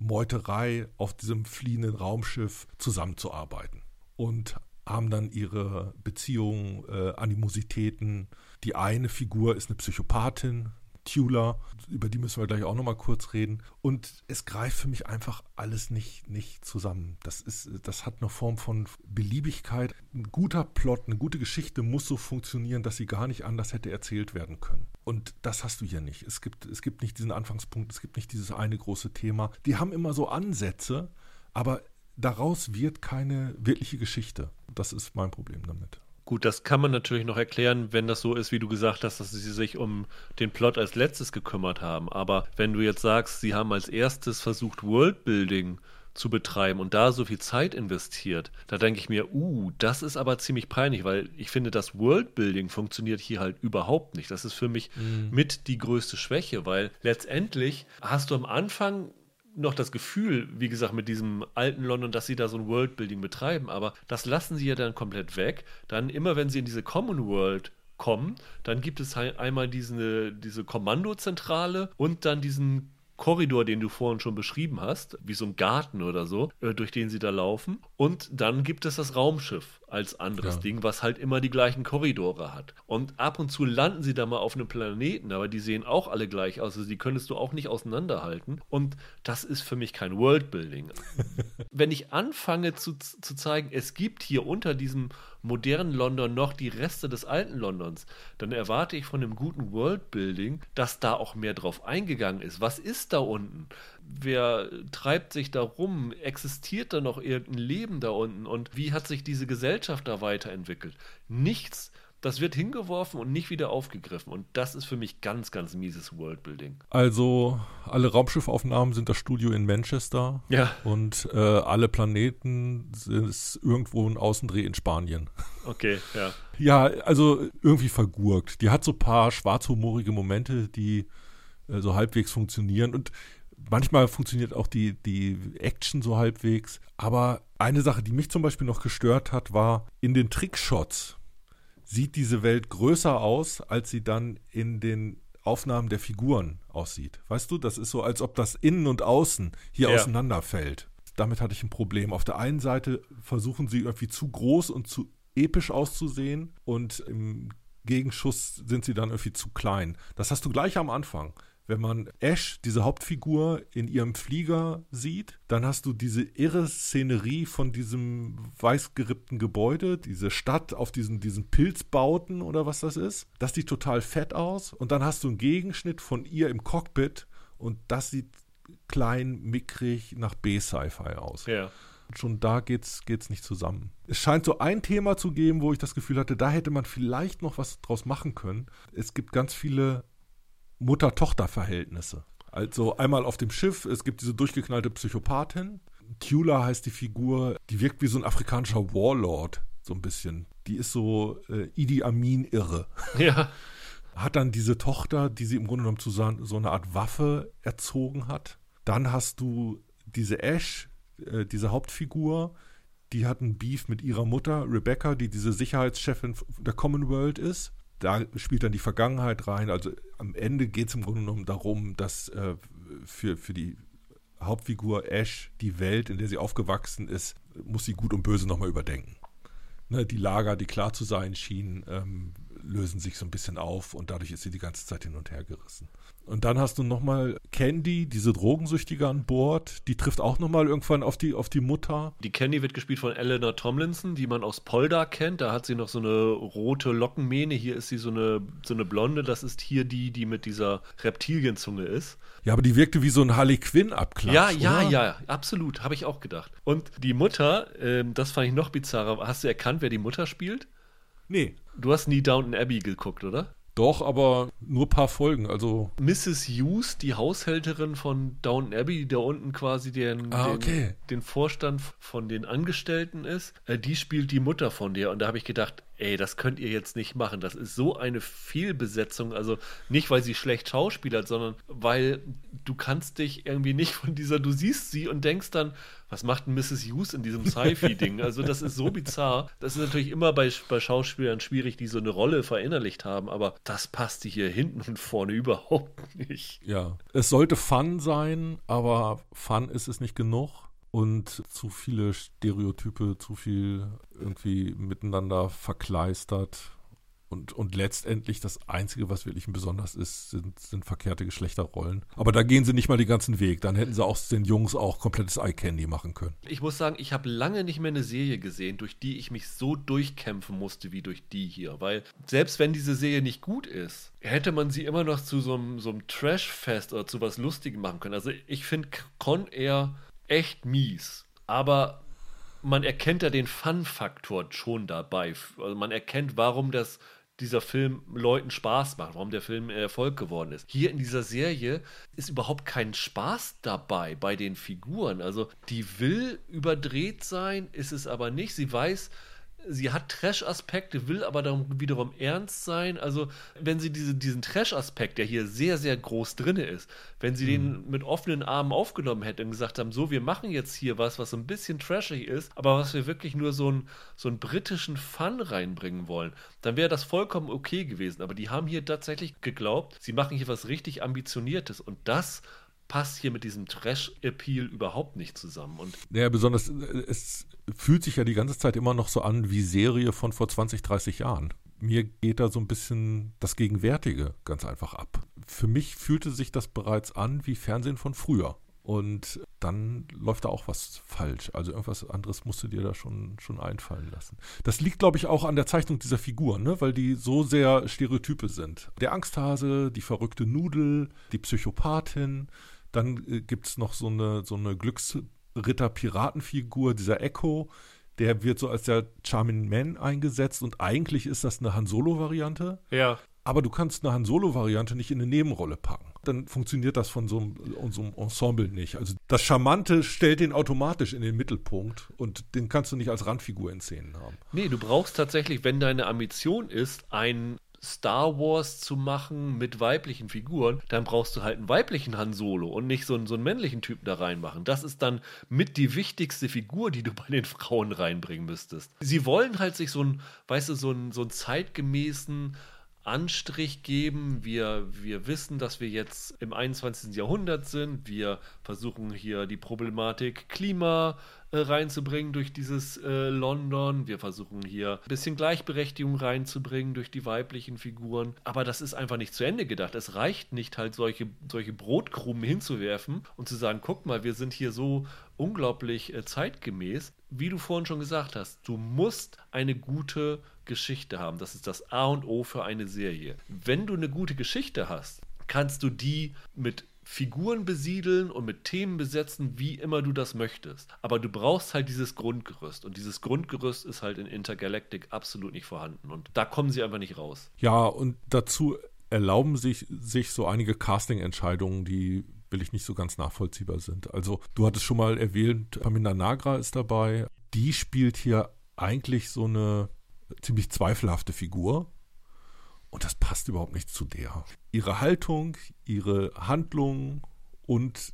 Speaker 2: Meuterei auf diesem fliehenden Raumschiff zusammenzuarbeiten. Und haben dann ihre Beziehungen, äh, Animositäten. Die eine Figur ist eine Psychopathin, Tula, über die müssen wir gleich auch nochmal kurz reden. Und es greift für mich einfach alles nicht, nicht zusammen. Das, ist, das hat eine Form von Beliebigkeit. Ein guter Plot, eine gute Geschichte muss so funktionieren, dass sie gar nicht anders hätte erzählt werden können. Und das hast du hier nicht. Es gibt, es gibt nicht diesen Anfangspunkt, es gibt nicht dieses eine große Thema. Die haben immer so Ansätze, aber daraus wird keine wirkliche Geschichte. Das ist mein Problem damit.
Speaker 1: Gut, das kann man natürlich noch erklären, wenn das so ist, wie du gesagt hast, dass sie sich um den Plot als letztes gekümmert haben. Aber wenn du jetzt sagst, sie haben als erstes versucht, Worldbuilding zu betreiben und da so viel Zeit investiert, da denke ich mir, uh, das ist aber ziemlich peinlich, weil ich finde, das Worldbuilding funktioniert hier halt überhaupt nicht. Das ist für mich mhm. mit die größte Schwäche, weil letztendlich hast du am Anfang noch das Gefühl, wie gesagt, mit diesem alten London, dass sie da so ein Worldbuilding betreiben, aber das lassen sie ja dann komplett weg. Dann immer, wenn sie in diese Common World kommen, dann gibt es halt einmal diese, diese Kommandozentrale und dann diesen Korridor, den du vorhin schon beschrieben hast, wie so ein Garten oder so, äh, durch den sie da laufen. Und dann gibt es das Raumschiff als anderes ja. Ding, was halt immer die gleichen Korridore hat. Und ab und zu landen sie da mal auf einem Planeten, aber die sehen auch alle gleich aus. Also die könntest du auch nicht auseinanderhalten. Und das ist für mich kein Worldbuilding. Wenn ich anfange zu, zu zeigen, es gibt hier unter diesem modernen London noch die Reste des alten Londons, dann erwarte ich von einem guten Worldbuilding, dass da auch mehr drauf eingegangen ist. Was ist da unten? Wer treibt sich da rum? Existiert da noch irgendein Leben da unten? Und wie hat sich diese Gesellschaft da weiterentwickelt? Nichts das wird hingeworfen und nicht wieder aufgegriffen. Und das ist für mich ganz, ganz mieses Worldbuilding.
Speaker 2: Also, alle Raumschiffaufnahmen sind das Studio in Manchester.
Speaker 1: Ja.
Speaker 2: Und äh, alle Planeten sind irgendwo ein Außendreh in Spanien.
Speaker 1: Okay, ja.
Speaker 2: Ja, also irgendwie vergurkt. Die hat so ein paar schwarzhumorige Momente, die äh, so halbwegs funktionieren. Und manchmal funktioniert auch die, die Action so halbwegs. Aber eine Sache, die mich zum Beispiel noch gestört hat, war in den Trickshots sieht diese Welt größer aus, als sie dann in den Aufnahmen der Figuren aussieht. Weißt du, das ist so, als ob das Innen und Außen hier ja. auseinanderfällt. Damit hatte ich ein Problem. Auf der einen Seite versuchen sie irgendwie zu groß und zu episch auszusehen und im Gegenschuss sind sie dann irgendwie zu klein. Das hast du gleich am Anfang. Wenn man Ash, diese Hauptfigur, in ihrem Flieger sieht, dann hast du diese irre Szenerie von diesem weißgerippten Gebäude, diese Stadt auf diesen, diesen Pilzbauten oder was das ist. Das sieht total fett aus. Und dann hast du einen Gegenschnitt von ihr im Cockpit und das sieht klein, mickrig nach B-Sci-Fi aus.
Speaker 1: Ja.
Speaker 2: Schon da geht's, geht's nicht zusammen. Es scheint so ein Thema zu geben, wo ich das Gefühl hatte, da hätte man vielleicht noch was draus machen können. Es gibt ganz viele Mutter-Tochter-Verhältnisse. Also einmal auf dem Schiff, es gibt diese durchgeknallte Psychopathin. Tula heißt die Figur, die wirkt wie so ein afrikanischer Warlord, so ein bisschen. Die ist so äh, Idi Amin irre.
Speaker 1: Ja.
Speaker 2: Hat dann diese Tochter, die sie im Grunde genommen zu so, so einer Art Waffe erzogen hat. Dann hast du diese Ash, äh, diese Hauptfigur, die hat einen Beef mit ihrer Mutter, Rebecca, die diese Sicherheitschefin der Commonwealth ist. Da spielt dann die Vergangenheit rein. Also am Ende geht es im Grunde genommen darum, dass äh, für, für die Hauptfigur Ash die Welt, in der sie aufgewachsen ist, muss sie gut und böse nochmal überdenken. Ne, die Lager, die klar zu sein schienen, ähm, lösen sich so ein bisschen auf und dadurch ist sie die ganze Zeit hin und her gerissen. Und dann hast du nochmal Candy, diese Drogensüchtige an Bord, die trifft auch nochmal irgendwann auf die, auf die Mutter.
Speaker 1: Die Candy wird gespielt von Eleanor Tomlinson, die man aus Polda kennt. Da hat sie noch so eine rote Lockenmähne. Hier ist sie so eine, so eine blonde. Das ist hier die, die mit dieser Reptilienzunge ist.
Speaker 2: Ja, aber die wirkte wie so ein Harley Quinn-Abklatsch.
Speaker 1: Ja, ja, oder? ja, absolut. Habe ich auch gedacht. Und die Mutter, äh, das fand ich noch bizarrer. Hast du erkannt, wer die Mutter spielt?
Speaker 2: Nee.
Speaker 1: Du hast nie Downton Abbey geguckt, oder?
Speaker 2: Doch, aber nur ein paar Folgen. Also
Speaker 1: Mrs. Hughes, die Haushälterin von Downton Abbey, die da unten quasi den,
Speaker 2: ah,
Speaker 1: den,
Speaker 2: okay.
Speaker 1: den, Vorstand von den Angestellten ist, äh, die spielt die Mutter von der. Und da habe ich gedacht, ey, das könnt ihr jetzt nicht machen. Das ist so eine Fehlbesetzung. Also nicht, weil sie schlecht schauspielert, sondern weil du kannst dich irgendwie nicht von dieser, du siehst sie und denkst dann, was macht denn Mrs. Hughes in diesem Sci-Fi-Ding? Also das ist so bizarr. Das ist natürlich immer bei, bei Schauspielern schwierig, die so eine Rolle verinnerlicht haben, aber das passte hier hinten und vorne überhaupt nicht.
Speaker 2: Ja, es sollte Fun sein, aber Fun ist es nicht genug und zu viele Stereotype, zu viel irgendwie miteinander verkleistert. Und, und letztendlich das Einzige, was wirklich besonders ist, sind, sind verkehrte Geschlechterrollen. Aber da gehen sie nicht mal den ganzen Weg. Dann hätten sie aus den Jungs auch komplettes Eye-Candy machen können.
Speaker 1: Ich muss sagen, ich habe lange nicht mehr eine Serie gesehen, durch die ich mich so durchkämpfen musste wie durch die hier. Weil selbst wenn diese Serie nicht gut ist, hätte man sie immer noch zu so einem, so einem Trash-Fest oder zu was Lustigem machen können. Also ich finde Con Air echt mies. Aber man erkennt ja den Fun-Faktor schon dabei. Also man erkennt, warum das dieser Film Leuten Spaß macht, warum der Film Erfolg geworden ist. Hier in dieser Serie ist überhaupt kein Spaß dabei bei den Figuren. Also die will überdreht sein, ist es aber nicht. Sie weiß, sie hat Trash-Aspekte, will aber darum wiederum ernst sein. Also, wenn sie diese, diesen Trash-Aspekt, der hier sehr, sehr groß drin ist, wenn sie mhm. den mit offenen Armen aufgenommen hätte und gesagt haben, so, wir machen jetzt hier was, was so ein bisschen trashig ist, aber was wir wirklich nur so, ein, so einen britischen Fun reinbringen wollen, dann wäre das vollkommen okay gewesen. Aber die haben hier tatsächlich geglaubt, sie machen hier was richtig Ambitioniertes und das passt hier mit diesem Trash-Appeal überhaupt nicht zusammen. Und
Speaker 2: ja, besonders, es fühlt sich ja die ganze Zeit immer noch so an wie Serie von vor 20, 30 Jahren. Mir geht da so ein bisschen das Gegenwärtige ganz einfach ab. Für mich fühlte sich das bereits an wie Fernsehen von früher. Und dann läuft da auch was falsch. Also irgendwas anderes musst du dir da schon, schon einfallen lassen. Das liegt, glaube ich, auch an der Zeichnung dieser Figuren, ne? weil die so sehr Stereotype sind. Der Angsthase, die verrückte Nudel, die Psychopathin, dann äh, gibt es noch so eine, so eine Glücksritter-Piratenfigur, dieser Echo. Der wird so als der Charming Man eingesetzt und eigentlich ist das eine Han Solo-Variante.
Speaker 1: Ja.
Speaker 2: Aber du kannst eine Han Solo-Variante nicht in eine Nebenrolle packen. Dann funktioniert das von so einem, so einem Ensemble nicht. Also das Charmante stellt den automatisch in den Mittelpunkt und den kannst du nicht als Randfigur in Szenen haben.
Speaker 1: Nee, du brauchst tatsächlich, wenn deine Ambition ist, ein Star Wars zu machen mit weiblichen Figuren, dann brauchst du halt einen weiblichen Han Solo und nicht so einen, so einen männlichen Typen da reinmachen. Das ist dann mit die wichtigste Figur, die du bei den Frauen reinbringen müsstest. Sie wollen halt sich so einen, weißt du, so einen, so einen zeitgemäßen Anstrich geben. Wir, wir wissen, dass wir jetzt im 21. Jahrhundert sind. Wir versuchen hier die Problematik Klima äh, reinzubringen durch dieses äh, London. Wir versuchen hier ein bisschen Gleichberechtigung reinzubringen durch die weiblichen Figuren. Aber das ist einfach nicht zu Ende gedacht. Es reicht nicht halt solche, solche Brotkrumen hinzuwerfen und zu sagen, guck mal, wir sind hier so unglaublich äh, zeitgemäß. Wie du vorhin schon gesagt hast, du musst eine gute Geschichte haben. Das ist das A und O für eine Serie. Wenn du eine gute Geschichte hast, kannst du die mit Figuren besiedeln und mit Themen besetzen, wie immer du das möchtest. Aber du brauchst halt dieses Grundgerüst. Und dieses Grundgerüst ist halt in Intergalactic absolut nicht vorhanden. Und da kommen sie einfach nicht raus.
Speaker 2: Ja, und dazu erlauben sich, sich so einige Casting-Entscheidungen, die will ich nicht so ganz nachvollziehbar sind. Also du hattest schon mal erwähnt, Pamina Nagra ist dabei. Die spielt hier eigentlich so eine ziemlich zweifelhafte Figur. Und das passt überhaupt nicht zu der. Ihre Haltung, ihre Handlung und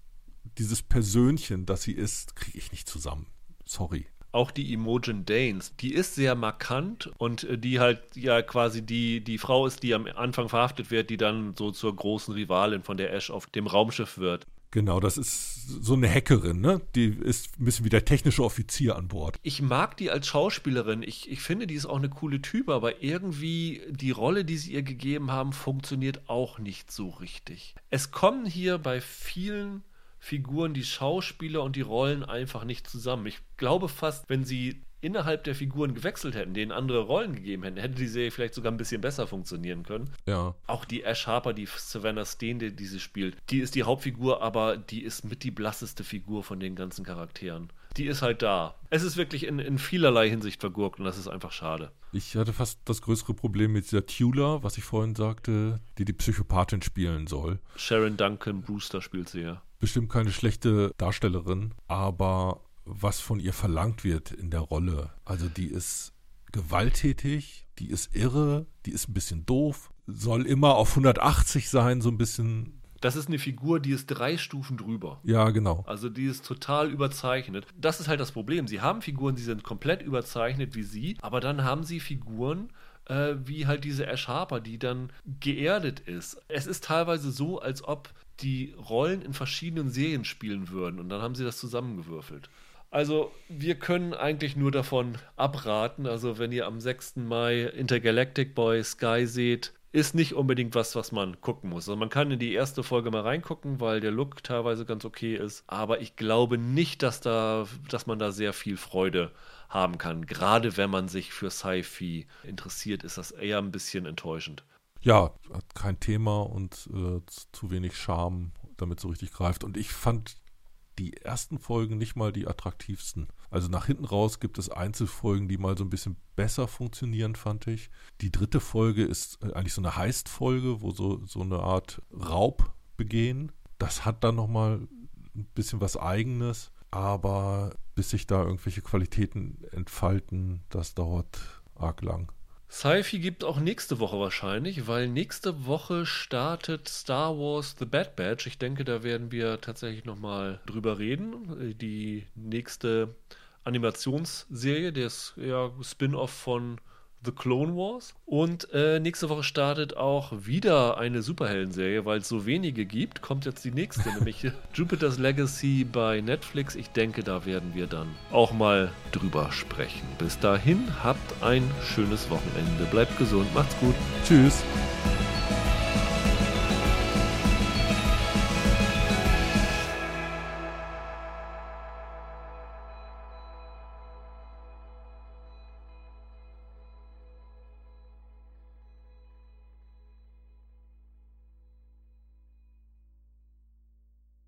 Speaker 2: dieses Persönchen, das sie ist, kriege ich nicht zusammen. Sorry.
Speaker 1: Auch die Imogen Danes, die ist sehr markant und äh, die halt ja quasi die, die Frau ist, die am Anfang verhaftet wird, die dann so zur großen Rivalin von der Ash auf dem Raumschiff wird.
Speaker 2: Genau, das ist so eine Hackerin, ne? Die ist ein bisschen wie der technische Offizier an Bord.
Speaker 1: Ich mag die als Schauspielerin. Ich, ich finde, die ist auch eine coole Type, aber irgendwie die Rolle, die sie ihr gegeben haben, funktioniert auch nicht so richtig. Es kommen hier bei vielen Figuren die Schauspieler und die Rollen einfach nicht zusammen. Ich glaube fast, wenn sie innerhalb der Figuren gewechselt hätten, denen andere Rollen gegeben hätten, hätte die Serie vielleicht sogar ein bisschen besser funktionieren können.
Speaker 2: Ja.
Speaker 1: Auch die Ash Harper, die Savannah Steen, die, die sie spielt, die ist die Hauptfigur, aber die ist mit die blasseste Figur von den ganzen Charakteren. Die ist halt da. Es ist wirklich in, in vielerlei Hinsicht vergurkt und das ist einfach schade.
Speaker 2: Ich hatte fast das größere Problem mit dieser Tula, was ich vorhin sagte, die die Psychopathin spielen soll.
Speaker 1: Sharon Duncan Brewster spielt sie ja.
Speaker 2: Bestimmt keine schlechte Darstellerin, aber was von ihr verlangt wird in der Rolle. Also die ist gewalttätig, die ist irre, die ist ein bisschen doof, soll immer auf 180 sein, so ein bisschen.
Speaker 1: Das ist eine Figur, die ist drei Stufen drüber.
Speaker 2: Ja, genau.
Speaker 1: Also die ist total überzeichnet. Das ist halt das Problem. Sie haben Figuren, die sind komplett überzeichnet wie sie, aber dann haben sie Figuren, äh, wie halt diese Ash Harper, die dann geerdet ist. Es ist teilweise so, als ob die Rollen in verschiedenen Serien spielen würden und dann haben sie das zusammengewürfelt. Also wir können eigentlich nur davon abraten. Also wenn ihr am 6. Mai Intergalactic Boy Sky seht, ist nicht unbedingt was, was man gucken muss. Also man kann in die erste Folge mal reingucken, weil der Look teilweise ganz okay ist. Aber ich glaube nicht, dass, da, dass man da sehr viel Freude haben kann. Gerade wenn man sich für Sci-Fi interessiert, ist das eher ein bisschen enttäuschend.
Speaker 2: Ja, hat kein Thema und äh, zu wenig Charme, damit so richtig greift. Und ich fand die ersten Folgen nicht mal die attraktivsten. Also nach hinten raus gibt es Einzelfolgen, die mal so ein bisschen besser funktionieren, fand ich. Die dritte Folge ist äh, eigentlich so eine Heist-Folge, wo so, so eine Art Raub begehen. Das hat dann nochmal ein bisschen was Eigenes, aber bis sich da irgendwelche Qualitäten entfalten, das dauert arg lang.
Speaker 1: Sci-Fi gibt auch nächste Woche wahrscheinlich, weil nächste Woche startet Star Wars The Bad Batch. Ich denke, da werden wir tatsächlich nochmal drüber reden. Die nächste Animationsserie, das ja, Spin-off von The Clone Wars. Und äh, nächste Woche startet auch wieder eine Superhelden-Serie, weil es so wenige gibt. Kommt jetzt die nächste, nämlich Jupiter's Legacy bei Netflix. Ich denke, da werden wir dann auch mal drüber sprechen. Bis dahin, habt ein schönes Wochenende. Bleibt gesund, macht's gut.
Speaker 2: Tschüss.